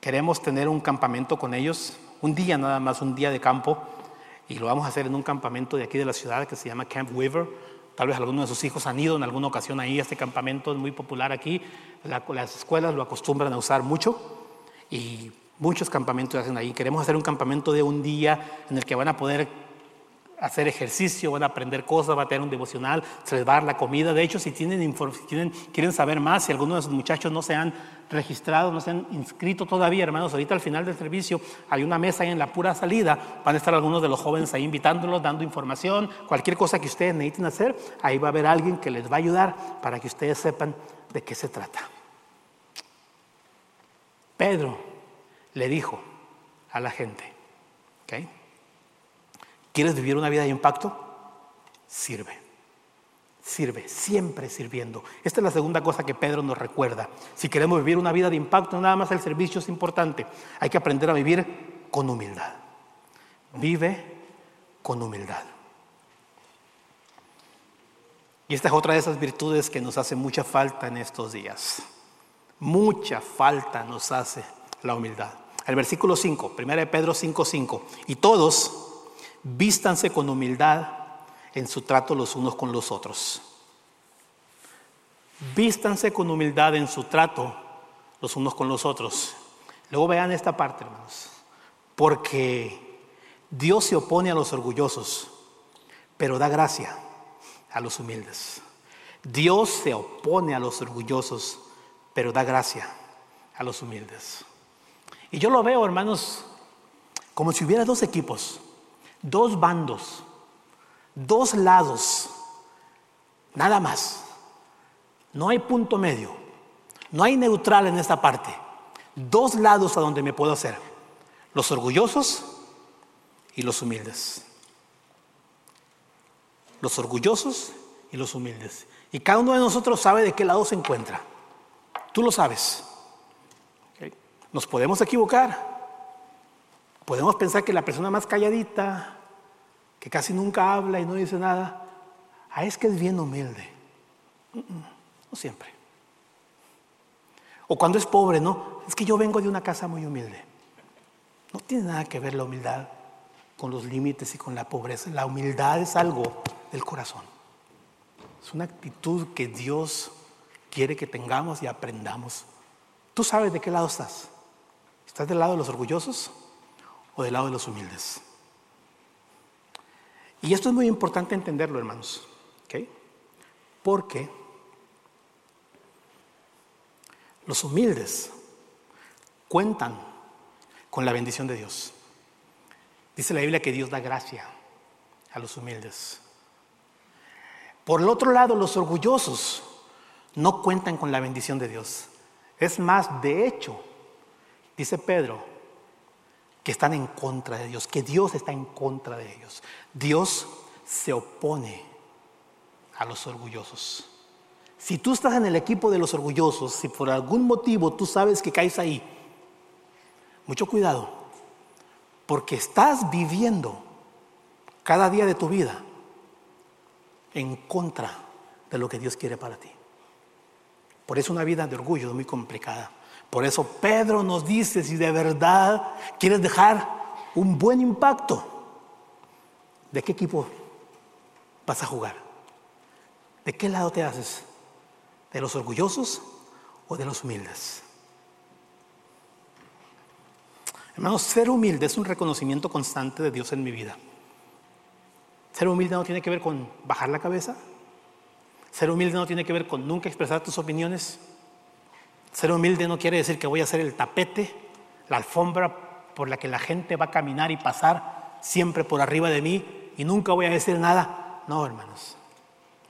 Queremos tener un campamento con ellos, un día nada más, un día de campo, y lo vamos a hacer en un campamento de aquí de la ciudad que se llama Camp Weaver. Tal vez algunos de sus hijos han ido en alguna ocasión ahí, este campamento es muy popular aquí, las escuelas lo acostumbran a usar mucho y muchos campamentos hacen ahí. Queremos hacer un campamento de un día en el que van a poder hacer ejercicio, van a aprender cosas, van a tener un devocional, se les va a dar la comida. De hecho, si tienen, quieren, quieren saber más, si algunos de esos muchachos no se han registrado, no se han inscrito todavía, hermanos, ahorita al final del servicio hay una mesa ahí en la pura salida, van a estar algunos de los jóvenes ahí invitándolos, dando información, cualquier cosa que ustedes necesiten hacer, ahí va a haber alguien que les va a ayudar para que ustedes sepan de qué se trata. Pedro le dijo a la gente. ¿Quieres vivir una vida de impacto? Sirve. Sirve, siempre sirviendo. Esta es la segunda cosa que Pedro nos recuerda. Si queremos vivir una vida de impacto, nada más el servicio es importante. Hay que aprender a vivir con humildad. Vive con humildad. Y esta es otra de esas virtudes que nos hace mucha falta en estos días. Mucha falta nos hace la humildad. El versículo 5, 1 Pedro 5, 5. Y todos vístanse con humildad en su trato los unos con los otros. Vístanse con humildad en su trato los unos con los otros. Luego vean esta parte, hermanos. Porque Dios se opone a los orgullosos, pero da gracia a los humildes. Dios se opone a los orgullosos, pero da gracia a los humildes. Y yo lo veo, hermanos, como si hubiera dos equipos dos bandos, dos lados, nada más. No hay punto medio, no hay neutral en esta parte. Dos lados a donde me puedo hacer, los orgullosos y los humildes. Los orgullosos y los humildes. Y cada uno de nosotros sabe de qué lado se encuentra. Tú lo sabes. Nos podemos equivocar. Podemos pensar que la persona más calladita, que casi nunca habla y no dice nada, ah, es que es bien humilde. No siempre. O cuando es pobre, no, es que yo vengo de una casa muy humilde. No tiene nada que ver la humildad con los límites y con la pobreza. La humildad es algo del corazón. Es una actitud que Dios quiere que tengamos y aprendamos. Tú sabes de qué lado estás. ¿Estás del lado de los orgullosos? O del lado de los humildes. Y esto es muy importante entenderlo, hermanos. Porque los humildes cuentan con la bendición de Dios. Dice la Biblia que Dios da gracia a los humildes. Por el otro lado, los orgullosos no cuentan con la bendición de Dios. Es más, de hecho, dice Pedro, que están en contra de Dios, que Dios está en contra de ellos. Dios se opone a los orgullosos. Si tú estás en el equipo de los orgullosos, si por algún motivo tú sabes que caes ahí, mucho cuidado, porque estás viviendo cada día de tu vida en contra de lo que Dios quiere para ti. Por eso una vida de orgullo es muy complicada. Por eso Pedro nos dice, si de verdad quieres dejar un buen impacto, ¿de qué equipo vas a jugar? ¿De qué lado te haces? ¿De los orgullosos o de los humildes? Hermanos, ser humilde es un reconocimiento constante de Dios en mi vida. Ser humilde no tiene que ver con bajar la cabeza. Ser humilde no tiene que ver con nunca expresar tus opiniones. Ser humilde no quiere decir que voy a ser el tapete, la alfombra por la que la gente va a caminar y pasar siempre por arriba de mí y nunca voy a decir nada. No, hermanos.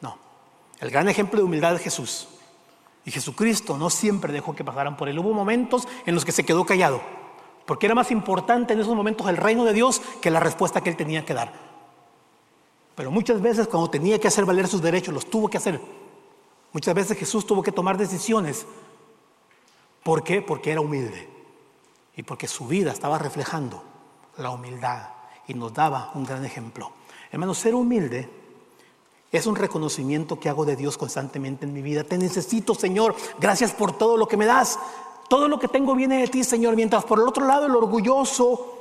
No. El gran ejemplo de humildad es Jesús. Y Jesucristo no siempre dejó que pasaran por él. Hubo momentos en los que se quedó callado, porque era más importante en esos momentos el reino de Dios que la respuesta que él tenía que dar. Pero muchas veces cuando tenía que hacer valer sus derechos, los tuvo que hacer. Muchas veces Jesús tuvo que tomar decisiones. ¿Por qué? Porque era humilde. Y porque su vida estaba reflejando la humildad y nos daba un gran ejemplo. Hermano, ser humilde es un reconocimiento que hago de Dios constantemente en mi vida. Te necesito, Señor. Gracias por todo lo que me das. Todo lo que tengo viene de ti, Señor. Mientras por el otro lado el orgulloso,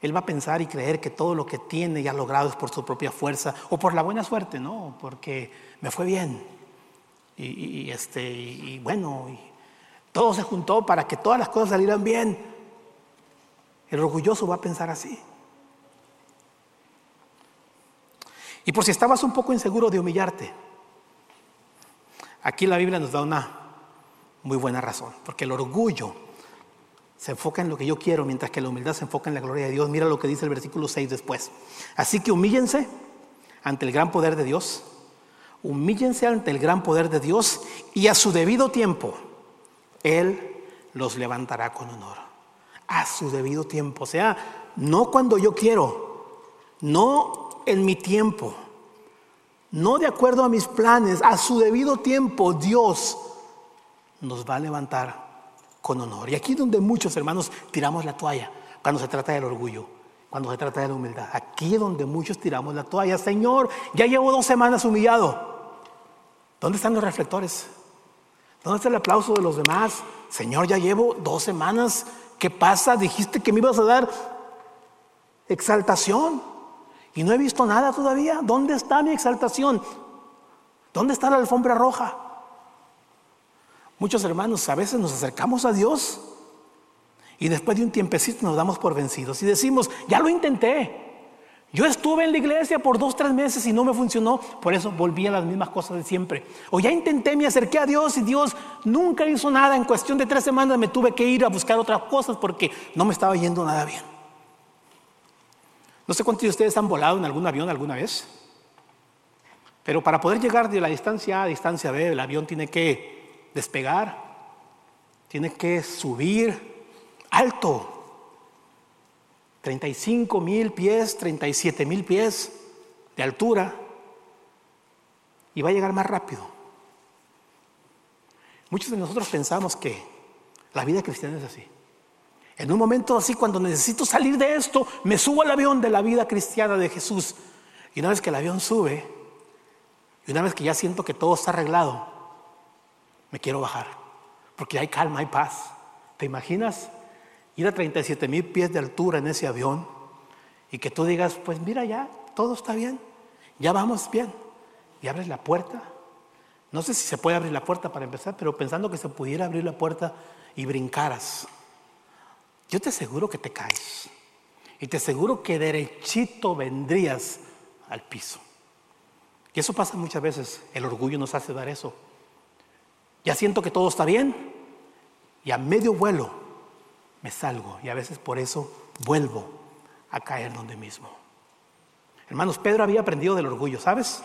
él va a pensar y creer que todo lo que tiene y ha logrado es por su propia fuerza o por la buena suerte, ¿no? Porque me fue bien. Y, este, y bueno, y todo se juntó para que todas las cosas salieran bien. El orgulloso va a pensar así. Y por si estabas un poco inseguro de humillarte, aquí la Biblia nos da una muy buena razón, porque el orgullo se enfoca en lo que yo quiero, mientras que la humildad se enfoca en la gloria de Dios. Mira lo que dice el versículo 6 después. Así que humíllense ante el gran poder de Dios, humíllense ante el gran poder de Dios y a su debido tiempo Él los levantará con honor. A su debido tiempo, o sea, no cuando yo quiero, no en mi tiempo, no de acuerdo a mis planes, a su debido tiempo Dios nos va a levantar con honor. Y aquí es donde muchos hermanos tiramos la toalla, cuando se trata del orgullo, cuando se trata de la humildad. Aquí es donde muchos tiramos la toalla. Señor, ya llevo dos semanas humillado. ¿Dónde están los reflectores? ¿Dónde está el aplauso de los demás? Señor, ya llevo dos semanas. ¿Qué pasa? Dijiste que me ibas a dar exaltación. Y no he visto nada todavía. ¿Dónde está mi exaltación? ¿Dónde está la alfombra roja? Muchos hermanos a veces nos acercamos a Dios y después de un tiempecito nos damos por vencidos y decimos, ya lo intenté. Yo estuve en la iglesia por dos, tres meses y no me funcionó, por eso volví a las mismas cosas de siempre. O ya intenté, me acerqué a Dios y Dios nunca hizo nada. En cuestión de tres semanas me tuve que ir a buscar otras cosas porque no me estaba yendo nada bien. No sé cuántos de ustedes han volado en algún avión alguna vez, pero para poder llegar de la distancia A a distancia B, el avión tiene que despegar, tiene que subir alto. 35 mil pies, 37 mil pies de altura y va a llegar más rápido. Muchos de nosotros pensamos que la vida cristiana es así. En un momento así, cuando necesito salir de esto, me subo al avión de la vida cristiana de Jesús. Y una vez que el avión sube, y una vez que ya siento que todo está arreglado, me quiero bajar. Porque hay calma, hay paz. ¿Te imaginas ir a 37 mil pies de altura en ese avión y que tú digas, pues mira ya, todo está bien, ya vamos bien. Y abres la puerta. No sé si se puede abrir la puerta para empezar, pero pensando que se pudiera abrir la puerta y brincaras yo te aseguro que te caes. Y te aseguro que derechito vendrías al piso. Y eso pasa muchas veces. El orgullo nos hace dar eso. Ya siento que todo está bien y a medio vuelo me salgo. Y a veces por eso vuelvo a caer donde mismo. Hermanos, Pedro había aprendido del orgullo, ¿sabes?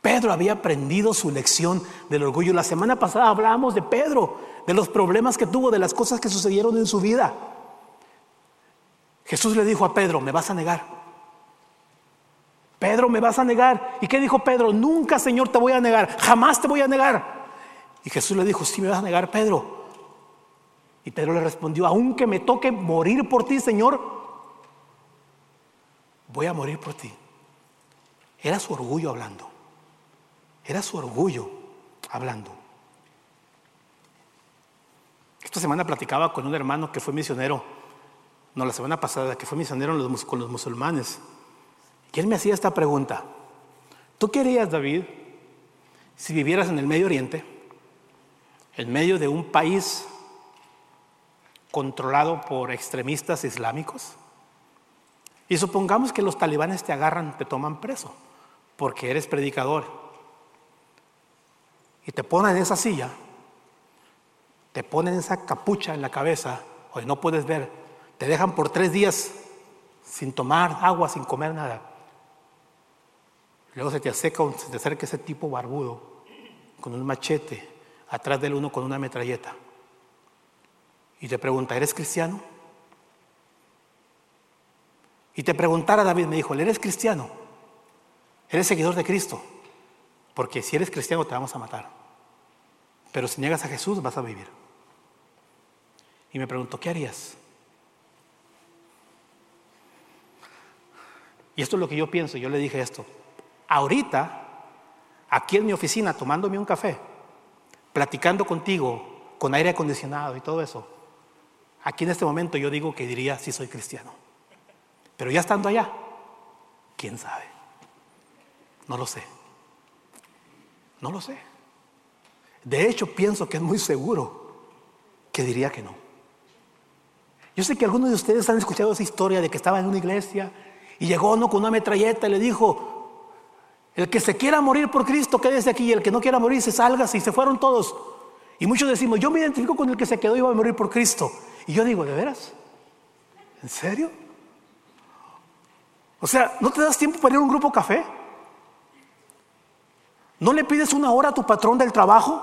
Pedro había aprendido su lección del orgullo. La semana pasada hablábamos de Pedro de los problemas que tuvo, de las cosas que sucedieron en su vida. Jesús le dijo a Pedro, me vas a negar. Pedro, me vas a negar. ¿Y qué dijo Pedro? Nunca, Señor, te voy a negar. Jamás te voy a negar. Y Jesús le dijo, sí me vas a negar, Pedro. Y Pedro le respondió, aunque me toque morir por ti, Señor, voy a morir por ti. Era su orgullo hablando. Era su orgullo hablando. Esta semana platicaba con un hermano que fue misionero, no la semana pasada, que fue misionero con los musulmanes. Y él me hacía esta pregunta. ¿Tú querías, David, si vivieras en el Medio Oriente, en medio de un país controlado por extremistas islámicos? Y supongamos que los talibanes te agarran, te toman preso, porque eres predicador. Y te ponen en esa silla te ponen esa capucha en la cabeza, hoy no puedes ver, te dejan por tres días sin tomar agua, sin comer nada. Luego se te acerca, se te acerca ese tipo barbudo con un machete, atrás del uno con una metralleta. Y te pregunta, ¿eres cristiano? Y te preguntara David, me dijo, ¿eres cristiano? ¿Eres seguidor de Cristo? Porque si eres cristiano te vamos a matar. Pero si niegas a Jesús vas a vivir. Y me preguntó, ¿qué harías? Y esto es lo que yo pienso. Yo le dije esto. Ahorita, aquí en mi oficina, tomándome un café, platicando contigo, con aire acondicionado y todo eso, aquí en este momento yo digo que diría si soy cristiano. Pero ya estando allá, ¿quién sabe? No lo sé. No lo sé. De hecho, pienso que es muy seguro que diría que no. Yo sé que algunos de ustedes han escuchado esa historia de que estaba en una iglesia y llegó uno con una metralleta y le dijo, el que se quiera morir por Cristo, quédese aquí, y el que no quiera morir, se salga, y se fueron todos. Y muchos decimos, yo me identifico con el que se quedó y iba a morir por Cristo. Y yo digo, ¿de veras? ¿En serio? O sea, ¿no te das tiempo para ir a un grupo café? ¿No le pides una hora a tu patrón del trabajo?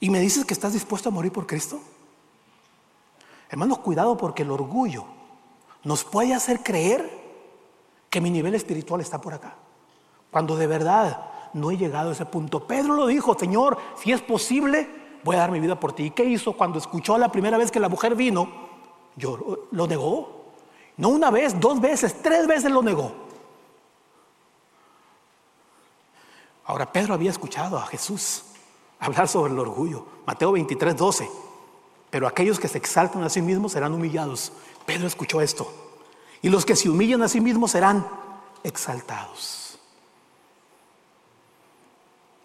¿Y me dices que estás dispuesto a morir por Cristo? Hermanos, cuidado porque el orgullo nos puede hacer creer que mi nivel espiritual está por acá. Cuando de verdad no he llegado a ese punto. Pedro lo dijo, Señor, si es posible, voy a dar mi vida por ti. ¿Y qué hizo cuando escuchó la primera vez que la mujer vino? Yo lo negó. No una vez, dos veces, tres veces lo negó. Ahora Pedro había escuchado a Jesús hablar sobre el orgullo. Mateo 23, 12. Pero aquellos que se exaltan a sí mismos serán humillados. Pedro escuchó esto. Y los que se humillan a sí mismos serán exaltados.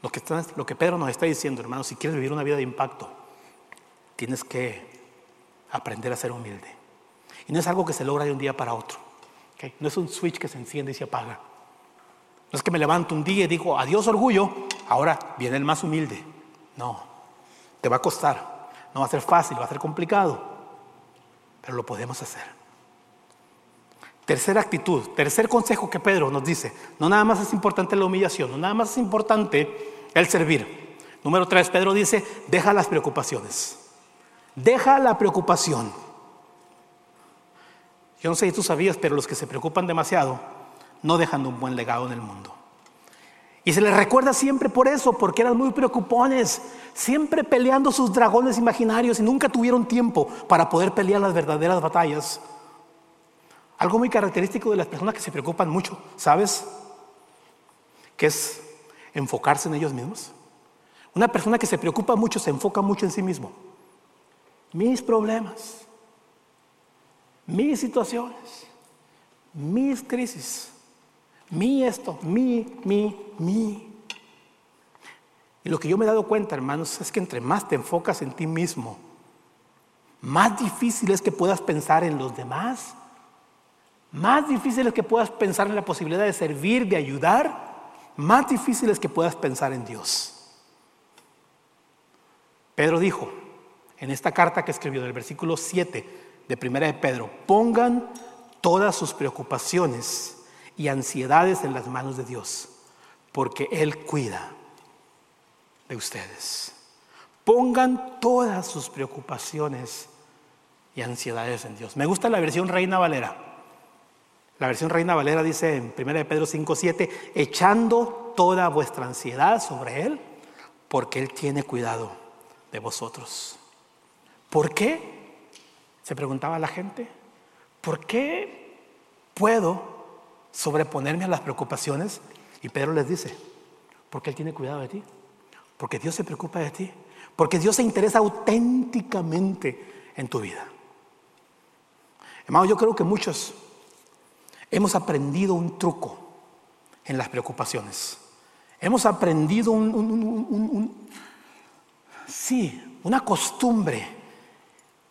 Lo que, Pedro nos está diciendo, hermano, si quieres vivir una vida de impacto, tienes que aprender a ser humilde. Y no es algo que se logra de un día para otro. No es un switch que se enciende y se apaga. No es que me levanto un día y digo, adiós orgullo, ahora viene el más humilde. No, te va a costar. No va a ser fácil, va a ser complicado, pero lo podemos hacer. Tercera actitud, tercer consejo que Pedro nos dice, no nada más es importante la humillación, no nada más es importante el servir. Número tres, Pedro dice, deja las preocupaciones. Deja la preocupación. Yo no sé si tú sabías, pero los que se preocupan demasiado no dejan un buen legado en el mundo. Y se les recuerda siempre por eso, porque eran muy preocupones, siempre peleando sus dragones imaginarios y nunca tuvieron tiempo para poder pelear las verdaderas batallas. Algo muy característico de las personas que se preocupan mucho, ¿sabes? Que es enfocarse en ellos mismos. Una persona que se preocupa mucho se enfoca mucho en sí mismo. Mis problemas, mis situaciones, mis crisis mi esto, mi, mi, mi. Y lo que yo me he dado cuenta, hermanos, es que entre más te enfocas en ti mismo, más difícil es que puedas pensar en los demás, más difícil es que puedas pensar en la posibilidad de servir, de ayudar, más difícil es que puedas pensar en Dios. Pedro dijo en esta carta que escribió del versículo 7 de Primera de Pedro, pongan todas sus preocupaciones y ansiedades en las manos de Dios, porque Él cuida de ustedes. Pongan todas sus preocupaciones y ansiedades en Dios. Me gusta la versión Reina Valera. La versión Reina Valera dice en 1 Pedro 5:7, echando toda vuestra ansiedad sobre Él, porque Él tiene cuidado de vosotros. ¿Por qué? Se preguntaba la gente. ¿Por qué puedo sobreponerme a las preocupaciones. Y Pedro les dice, porque Él tiene cuidado de ti, porque Dios se preocupa de ti, porque Dios se interesa auténticamente en tu vida. Hermano, yo creo que muchos hemos aprendido un truco en las preocupaciones. Hemos aprendido un, sí, una costumbre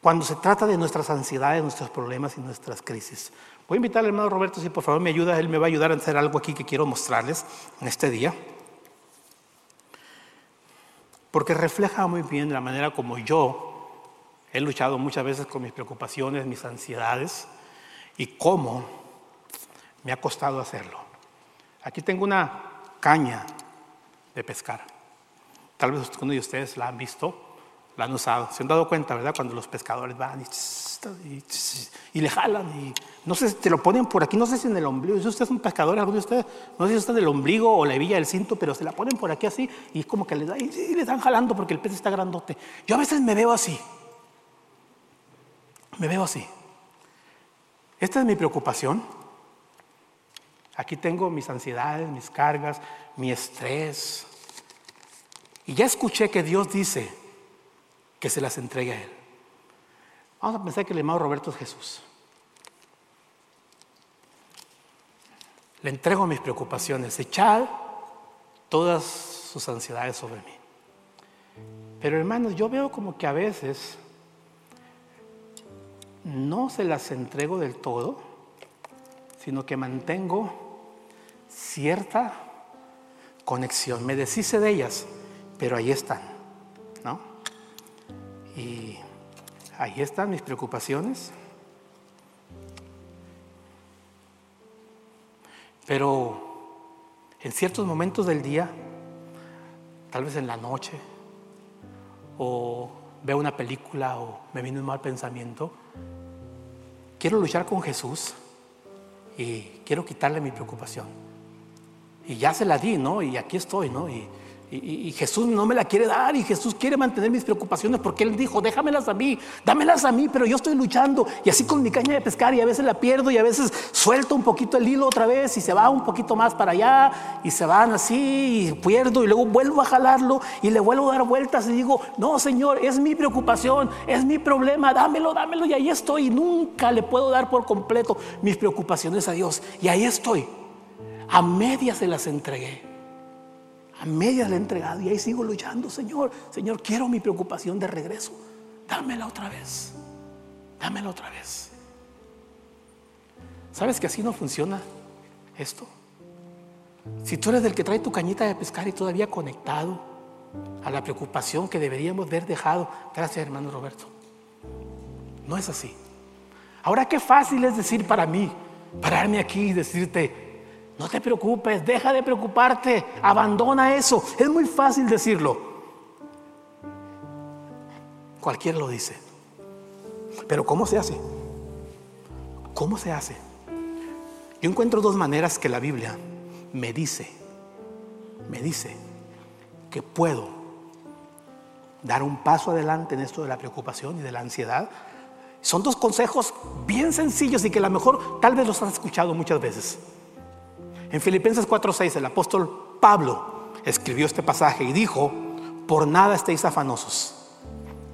cuando se trata de nuestras ansiedades, nuestros problemas y nuestras crisis. Voy a invitar al hermano Roberto, si por favor me ayuda, él me va a ayudar a hacer algo aquí que quiero mostrarles en este día. Porque refleja muy bien la manera como yo he luchado muchas veces con mis preocupaciones, mis ansiedades y cómo me ha costado hacerlo. Aquí tengo una caña de pescar. Tal vez uno de ustedes la han visto, la han usado. Se han dado cuenta, ¿verdad? Cuando los pescadores van y, le jalan y no sé si te lo ponen por aquí, no sé si en el ombligo. Si usted es un pescador, alguno de ustedes, no sé si está en el ombligo o la hebilla del cinto, pero se la ponen por aquí así y es como que le, da, y, y le están jalando porque el pez está grandote. Yo a veces me veo así. Me veo así. Esta es mi preocupación. Aquí tengo mis ansiedades, mis cargas, mi estrés. Y ya escuché que Dios dice que se las entregue a Él. Vamos a pensar que el hermano Roberto es Jesús. Le entrego mis preocupaciones, echad todas sus ansiedades sobre mí. Pero hermanos, yo veo como que a veces no se las entrego del todo, sino que mantengo cierta conexión. Me deshice de ellas, pero ahí están, ¿no? Y ahí están mis preocupaciones. Pero en ciertos momentos del día, tal vez en la noche, o veo una película o me viene un mal pensamiento, quiero luchar con Jesús y quiero quitarle mi preocupación. Y ya se la di, ¿no? Y aquí estoy, ¿no? Y, Jesús no me la quiere dar y Jesús quiere mantener mis preocupaciones porque Él dijo, déjamelas a mí, dámelas a mí, pero yo estoy luchando y así con mi caña de pescar y a veces la pierdo y a veces suelto un poquito el hilo otra vez y se va un poquito más para allá y se van así y pierdo y luego vuelvo a jalarlo y le vuelvo a dar vueltas y digo, no Señor, es mi preocupación, es mi problema, dámelo, dámelo y ahí estoy y nunca le puedo dar por completo mis preocupaciones a Dios y ahí estoy. A medias se las entregué. A medias le he entregado y ahí sigo luchando, Señor. Señor, quiero mi preocupación de regreso. Dámela otra vez. Dámela otra vez. ¿Sabes que así no funciona esto? Si tú eres del que trae tu cañita de pescar y todavía conectado a la preocupación que deberíamos haber dejado, gracias hermano Roberto. No es así. Ahora qué fácil es decir para mí, pararme aquí y decirte, no te preocupes, deja de preocuparte, abandona eso. Es muy fácil decirlo. Cualquiera lo dice. Pero ¿cómo se hace? ¿Cómo se hace? Yo encuentro dos maneras que la Biblia me dice, me dice que puedo dar un paso adelante en esto de la preocupación y de la ansiedad. Son dos consejos bien sencillos y que a lo mejor tal vez los has escuchado muchas veces. En Filipenses 4:6 el apóstol Pablo escribió este pasaje y dijo, por nada estéis afanosos,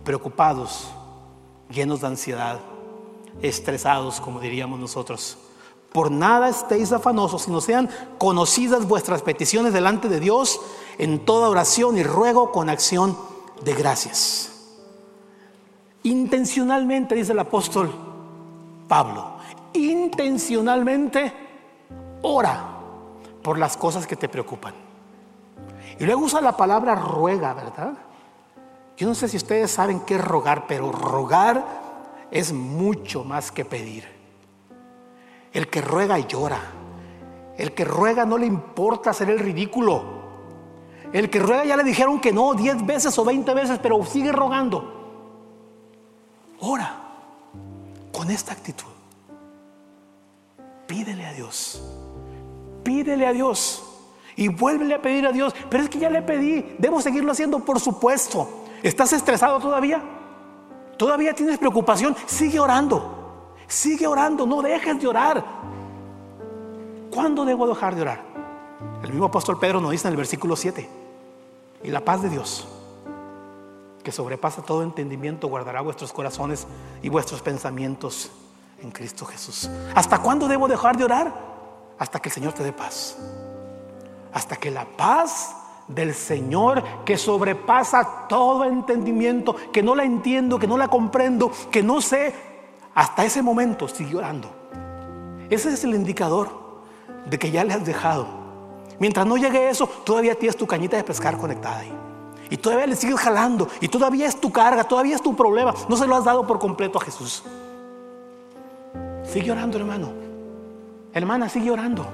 preocupados, llenos de ansiedad, estresados, como diríamos nosotros. Por nada estéis afanosos, sino sean conocidas vuestras peticiones delante de Dios en toda oración y ruego con acción de gracias. Intencionalmente, dice el apóstol Pablo, intencionalmente ora por las cosas que te preocupan. Y luego usa la palabra ruega, ¿verdad? Yo no sé si ustedes saben qué es rogar, pero rogar es mucho más que pedir. El que ruega llora. El que ruega no le importa hacer el ridículo. El que ruega ya le dijeron que no 10 veces o 20 veces, pero sigue rogando. Ora con esta actitud. Pídele a Dios pídele a Dios y vuélvele a pedir a Dios. Pero es que ya le pedí, debo seguirlo haciendo, por supuesto. ¿Estás estresado todavía? ¿Todavía tienes preocupación? Sigue orando. Sigue orando, no dejes de orar. ¿Cuándo debo dejar de orar? El mismo apóstol Pedro nos dice en el versículo 7. Y la paz de Dios, que sobrepasa todo entendimiento, guardará vuestros corazones y vuestros pensamientos en Cristo Jesús. ¿Hasta cuándo debo dejar de orar? Hasta que el Señor te dé paz. Hasta que la paz del Señor que sobrepasa todo entendimiento, que no la entiendo, que no la comprendo, que no sé, hasta ese momento sigue orando. Ese es el indicador de que ya le has dejado. Mientras no llegue eso, todavía tienes tu cañita de pescar conectada ahí. Y todavía le sigues jalando. Y todavía es tu carga, todavía es tu problema. No se lo has dado por completo a Jesús. Sigue orando, hermano. Hermana, sigue orando.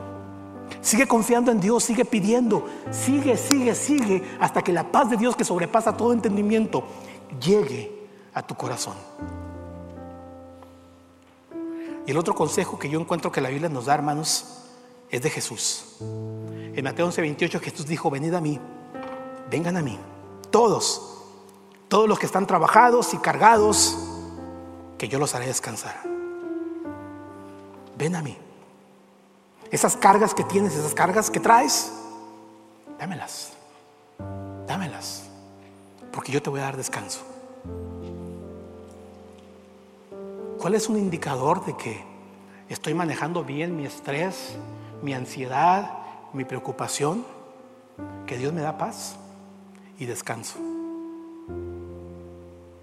Sigue confiando en Dios, sigue pidiendo, sigue, sigue, sigue, hasta que la paz de Dios que sobrepasa todo entendimiento llegue a tu corazón. Y el otro consejo que yo encuentro que la Biblia nos da, hermanos, es de Jesús. En Mateo 11, 28 Jesús dijo, venid a mí, vengan a mí, todos, todos los que están trabajados y cargados, que yo los haré descansar. Ven a mí. Esas cargas que tienes, esas cargas que traes, dámelas, dámelas, porque yo te voy a dar descanso. ¿Cuál es un indicador de que estoy manejando bien mi estrés, mi ansiedad, mi preocupación? Que Dios me da paz y descanso.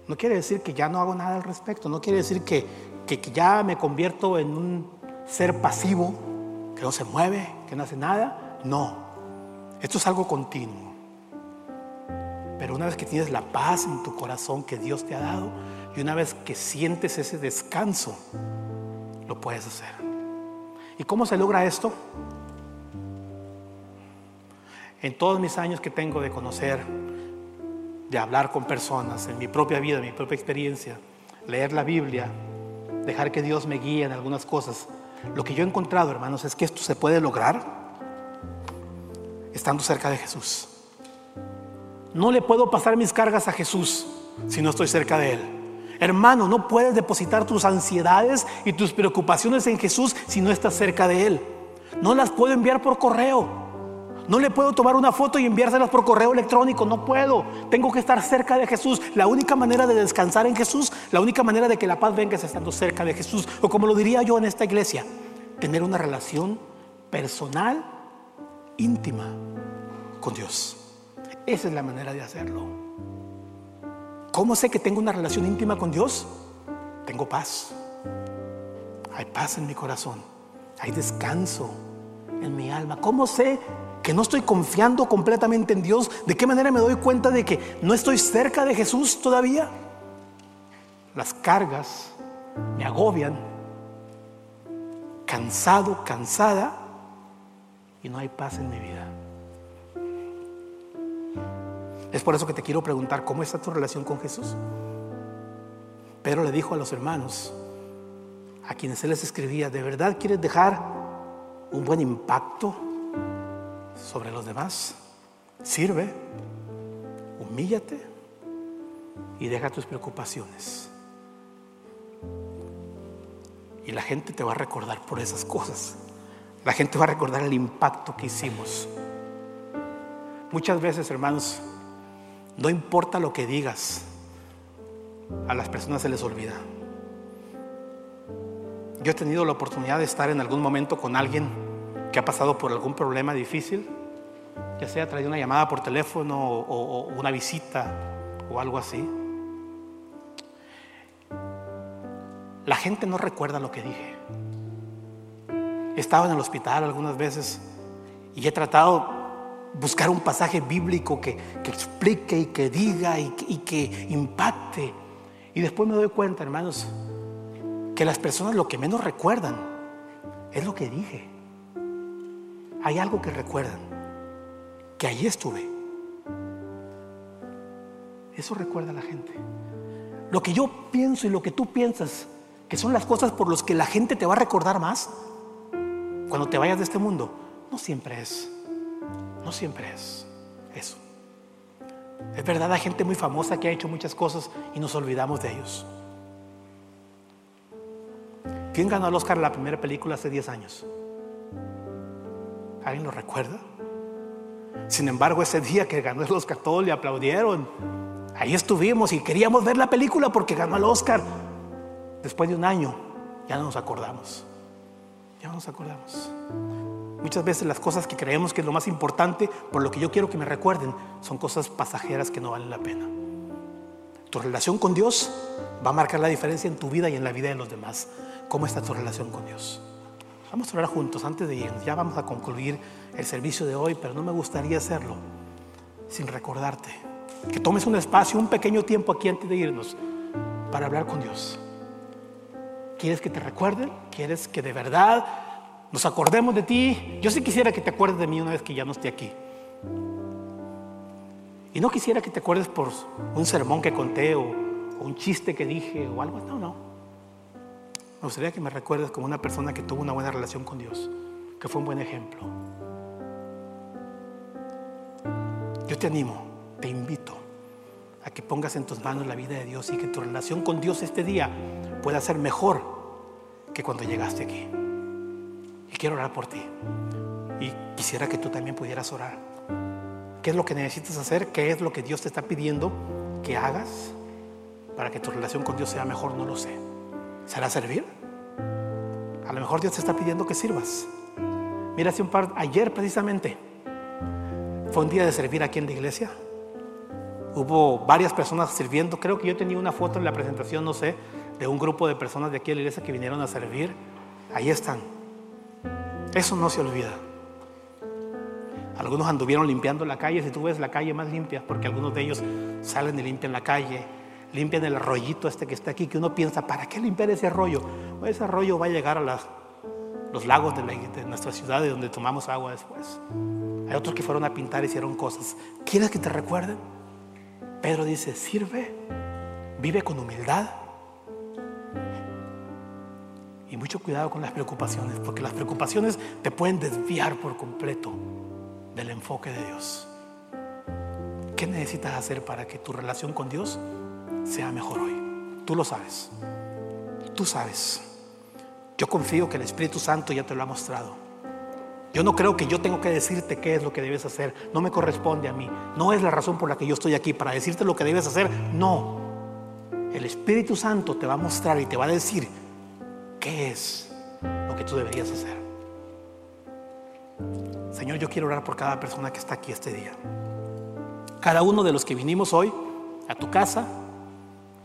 No quiere decir que ya no hago nada al respecto, no quiere decir que, que, ya me convierto en un ser pasivo, que no se mueve, que no hace nada. No, esto es algo continuo. Pero una vez que tienes la paz en tu corazón que Dios te ha dado y una vez que sientes ese descanso, lo puedes hacer. ¿Y cómo se logra esto? En todos mis años que tengo de conocer, de hablar con personas, en mi propia vida, en mi propia experiencia, leer la Biblia, dejar que Dios me guíe en algunas cosas, lo que yo he encontrado, hermanos, es que esto se puede lograr estando cerca de Jesús. No le puedo pasar mis cargas a Jesús si no estoy cerca de Él. Hermano, no puedes depositar tus ansiedades y tus preocupaciones en Jesús si no estás cerca de Él. No las puedo enviar por correo. No le puedo tomar una foto y enviárselas por correo electrónico. No puedo. Tengo que estar cerca de Jesús. La única manera de descansar en Jesús, la única manera de que la paz venga es estando cerca de Jesús. O como lo diría yo en esta iglesia, tener una relación personal, íntima con Dios. Esa es la manera de hacerlo. ¿Cómo sé que tengo una relación íntima con Dios? Tengo paz. Hay paz en mi corazón. Hay descanso en mi alma. ¿Cómo sé que no estoy confiando completamente en Dios? ¿De qué manera me doy cuenta de que no estoy cerca de Jesús todavía? Las cargas me agobian, cansado, cansada, y no hay paz en mi vida. Es por eso que te quiero preguntar, ¿cómo está tu relación con Jesús? Pedro le dijo a los hermanos, a quienes él les escribía, ¿de verdad quieres dejar un buen impacto sobre los demás? Sirve, humíllate y deja tus preocupaciones. Y la gente te va a recordar por esas cosas. La gente va a recordar el impacto que hicimos. Muchas veces, hermanos, no importa lo que digas, a las personas se les olvida. Yo he tenido la oportunidad de estar en algún momento con alguien que ha pasado por algún problema difícil, ya sea traído una llamada por teléfono o, una visita o algo así. La gente no recuerda lo que dije. He estado en el hospital algunas veces y he tratado buscar un pasaje bíblico que, explique y que diga y que impacte. Y después me doy cuenta, hermanos, que las personas lo que menos recuerdan es lo que dije. Hay algo que recuerdan, que allí estuve. Eso recuerda a la gente. Lo que yo pienso y lo que tú piensas, que son las cosas por las que la gente te va a recordar más cuando te vayas de este mundo, no siempre es. No siempre es eso. Es verdad, hay gente muy famosa que ha hecho muchas cosas y nos olvidamos de ellos. ¿Quién ganó el Oscar la primera película hace 10 años? ¿Alguien lo recuerda? Sin embargo, ese día que ganó el Oscar, todos le aplaudieron. Ahí estuvimos y queríamos ver la película porque ganó el Oscar. Después de un año, ya no nos acordamos. Ya no nos acordamos. Muchas veces las cosas que creemos que es lo más importante, por lo que yo quiero que me recuerden, son cosas pasajeras que no valen la pena. Tu relación con Dios va a marcar la diferencia en tu vida y en la vida de los demás. ¿Cómo está tu relación con Dios? Vamos a orar juntos antes de irnos. Ya vamos a concluir el servicio de hoy, pero no me gustaría hacerlo sin recordarte. Que tomes un espacio, un pequeño tiempo aquí antes de irnos para hablar con Dios. ¿Quieres que te recuerden? ¿Quieres que de verdad nos acordemos de ti. Yo sí quisiera que te acuerdes de mí una vez que ya no esté aquí. Y no quisiera que te acuerdes por un sermón que conté o, un chiste que dije o algo. No, no. Me gustaría que me recuerdes como una persona que tuvo una buena relación con Dios, que fue un buen ejemplo. Yo te animo, te invito a que pongas en tus manos la vida de Dios y que tu relación con Dios este día pueda ser mejor que cuando llegaste aquí. Y quiero orar por ti. Y quisiera que tú también pudieras orar. ¿Qué es lo que necesitas hacer? ¿Qué es lo que Dios te está pidiendo que hagas para que tu relación con Dios sea mejor? No lo sé. ¿Será servir? A lo mejor Dios te está pidiendo que sirvas. Mira, hace un par, ayer precisamente, fue un día de servir aquí en la iglesia. Hubo varias personas sirviendo. Creo que yo tenía una foto en la presentación, no sé, de un grupo de personas de aquí en la iglesia que vinieron a servir. Ahí están. Eso no se olvida. Algunos anduvieron limpiando la calle. Si tú ves la calle más limpia, porque algunos de ellos salen y limpian la calle, limpian el arroyito este que está aquí, que uno piensa, ¿para qué limpiar ese arroyo? ese arroyo va a llegar a los lagos de, de nuestra ciudad, de donde tomamos agua después. Hay otros que fueron a pintar y hicieron cosas. ¿Quieres que te recuerden? Pedro dice, sirve, vive con humildad. Y mucho cuidado con las preocupaciones, porque las preocupaciones te pueden desviar por completo del enfoque de Dios. ¿Qué necesitas hacer para que tu relación con Dios sea mejor hoy? Tú lo sabes. Tú sabes. Yo confío que el Espíritu Santo ya te lo ha mostrado. Yo no creo que yo tengo que decirte qué es lo que debes hacer. No me corresponde a mí. No es la razón por la que yo estoy aquí, para decirte lo que debes hacer. No. El Espíritu Santo te va a mostrar y te va a decir qué es lo que tú deberías hacer. Señor, yo quiero orar por cada persona que está aquí este día. Cada uno de los que vinimos hoy a tu casa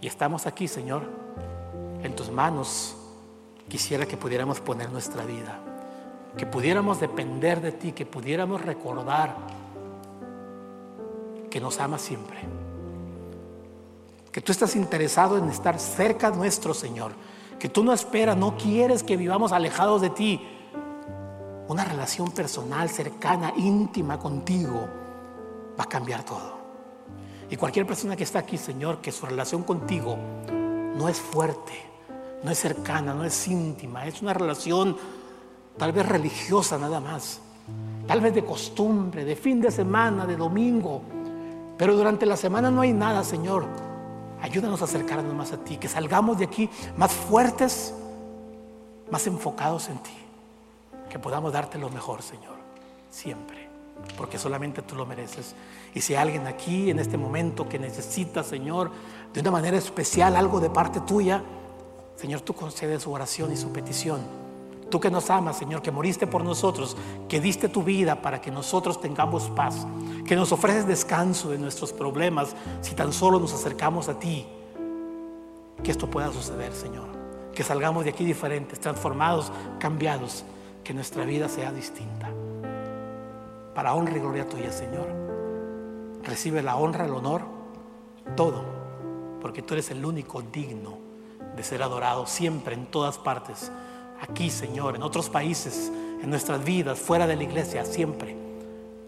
y estamos aquí, Señor, en tus manos, quisiera que pudiéramos poner nuestra vida que pudiéramos depender de ti, que pudiéramos recordar que nos amas siempre, que tú estás interesado en estar cerca nuestro Señor, que tú no esperas, no quieres que vivamos alejados de ti. Una relación personal, cercana, íntima contigo va a cambiar todo. Y cualquier persona que está aquí, Señor, que su relación contigo no es fuerte, no es cercana, no es íntima, es una relación tal vez religiosa nada más, tal vez de costumbre, de fin de semana, de domingo, pero durante la semana no hay nada, Señor. Ayúdanos a acercarnos más a ti, que salgamos de aquí más fuertes, más enfocados en ti, que podamos darte lo mejor, Señor, siempre, porque solamente tú lo mereces. Y si hay alguien aquí en este momento que necesita, Señor, de una manera especial algo de parte tuya, Señor, tú concedes su oración y su petición Tú que nos amas, Señor, que moriste por nosotros, que diste tu vida para que nosotros tengamos paz, que nos ofreces descanso de nuestros problemas si tan solo nos acercamos a ti. Que esto pueda suceder, Señor. Que salgamos de aquí diferentes, transformados, cambiados, que nuestra vida sea distinta. Para honra y gloria tuya, Señor. Recibe la honra, el honor, todo, porque tú eres el único digno de ser adorado siempre, en todas partes aquí, Señor, en otros países, en nuestras vidas, fuera de la iglesia, siempre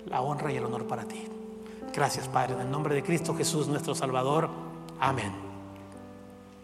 la honra y el honor para ti. Gracias, Padre, en el nombre de Cristo Jesús, nuestro Salvador. Amén.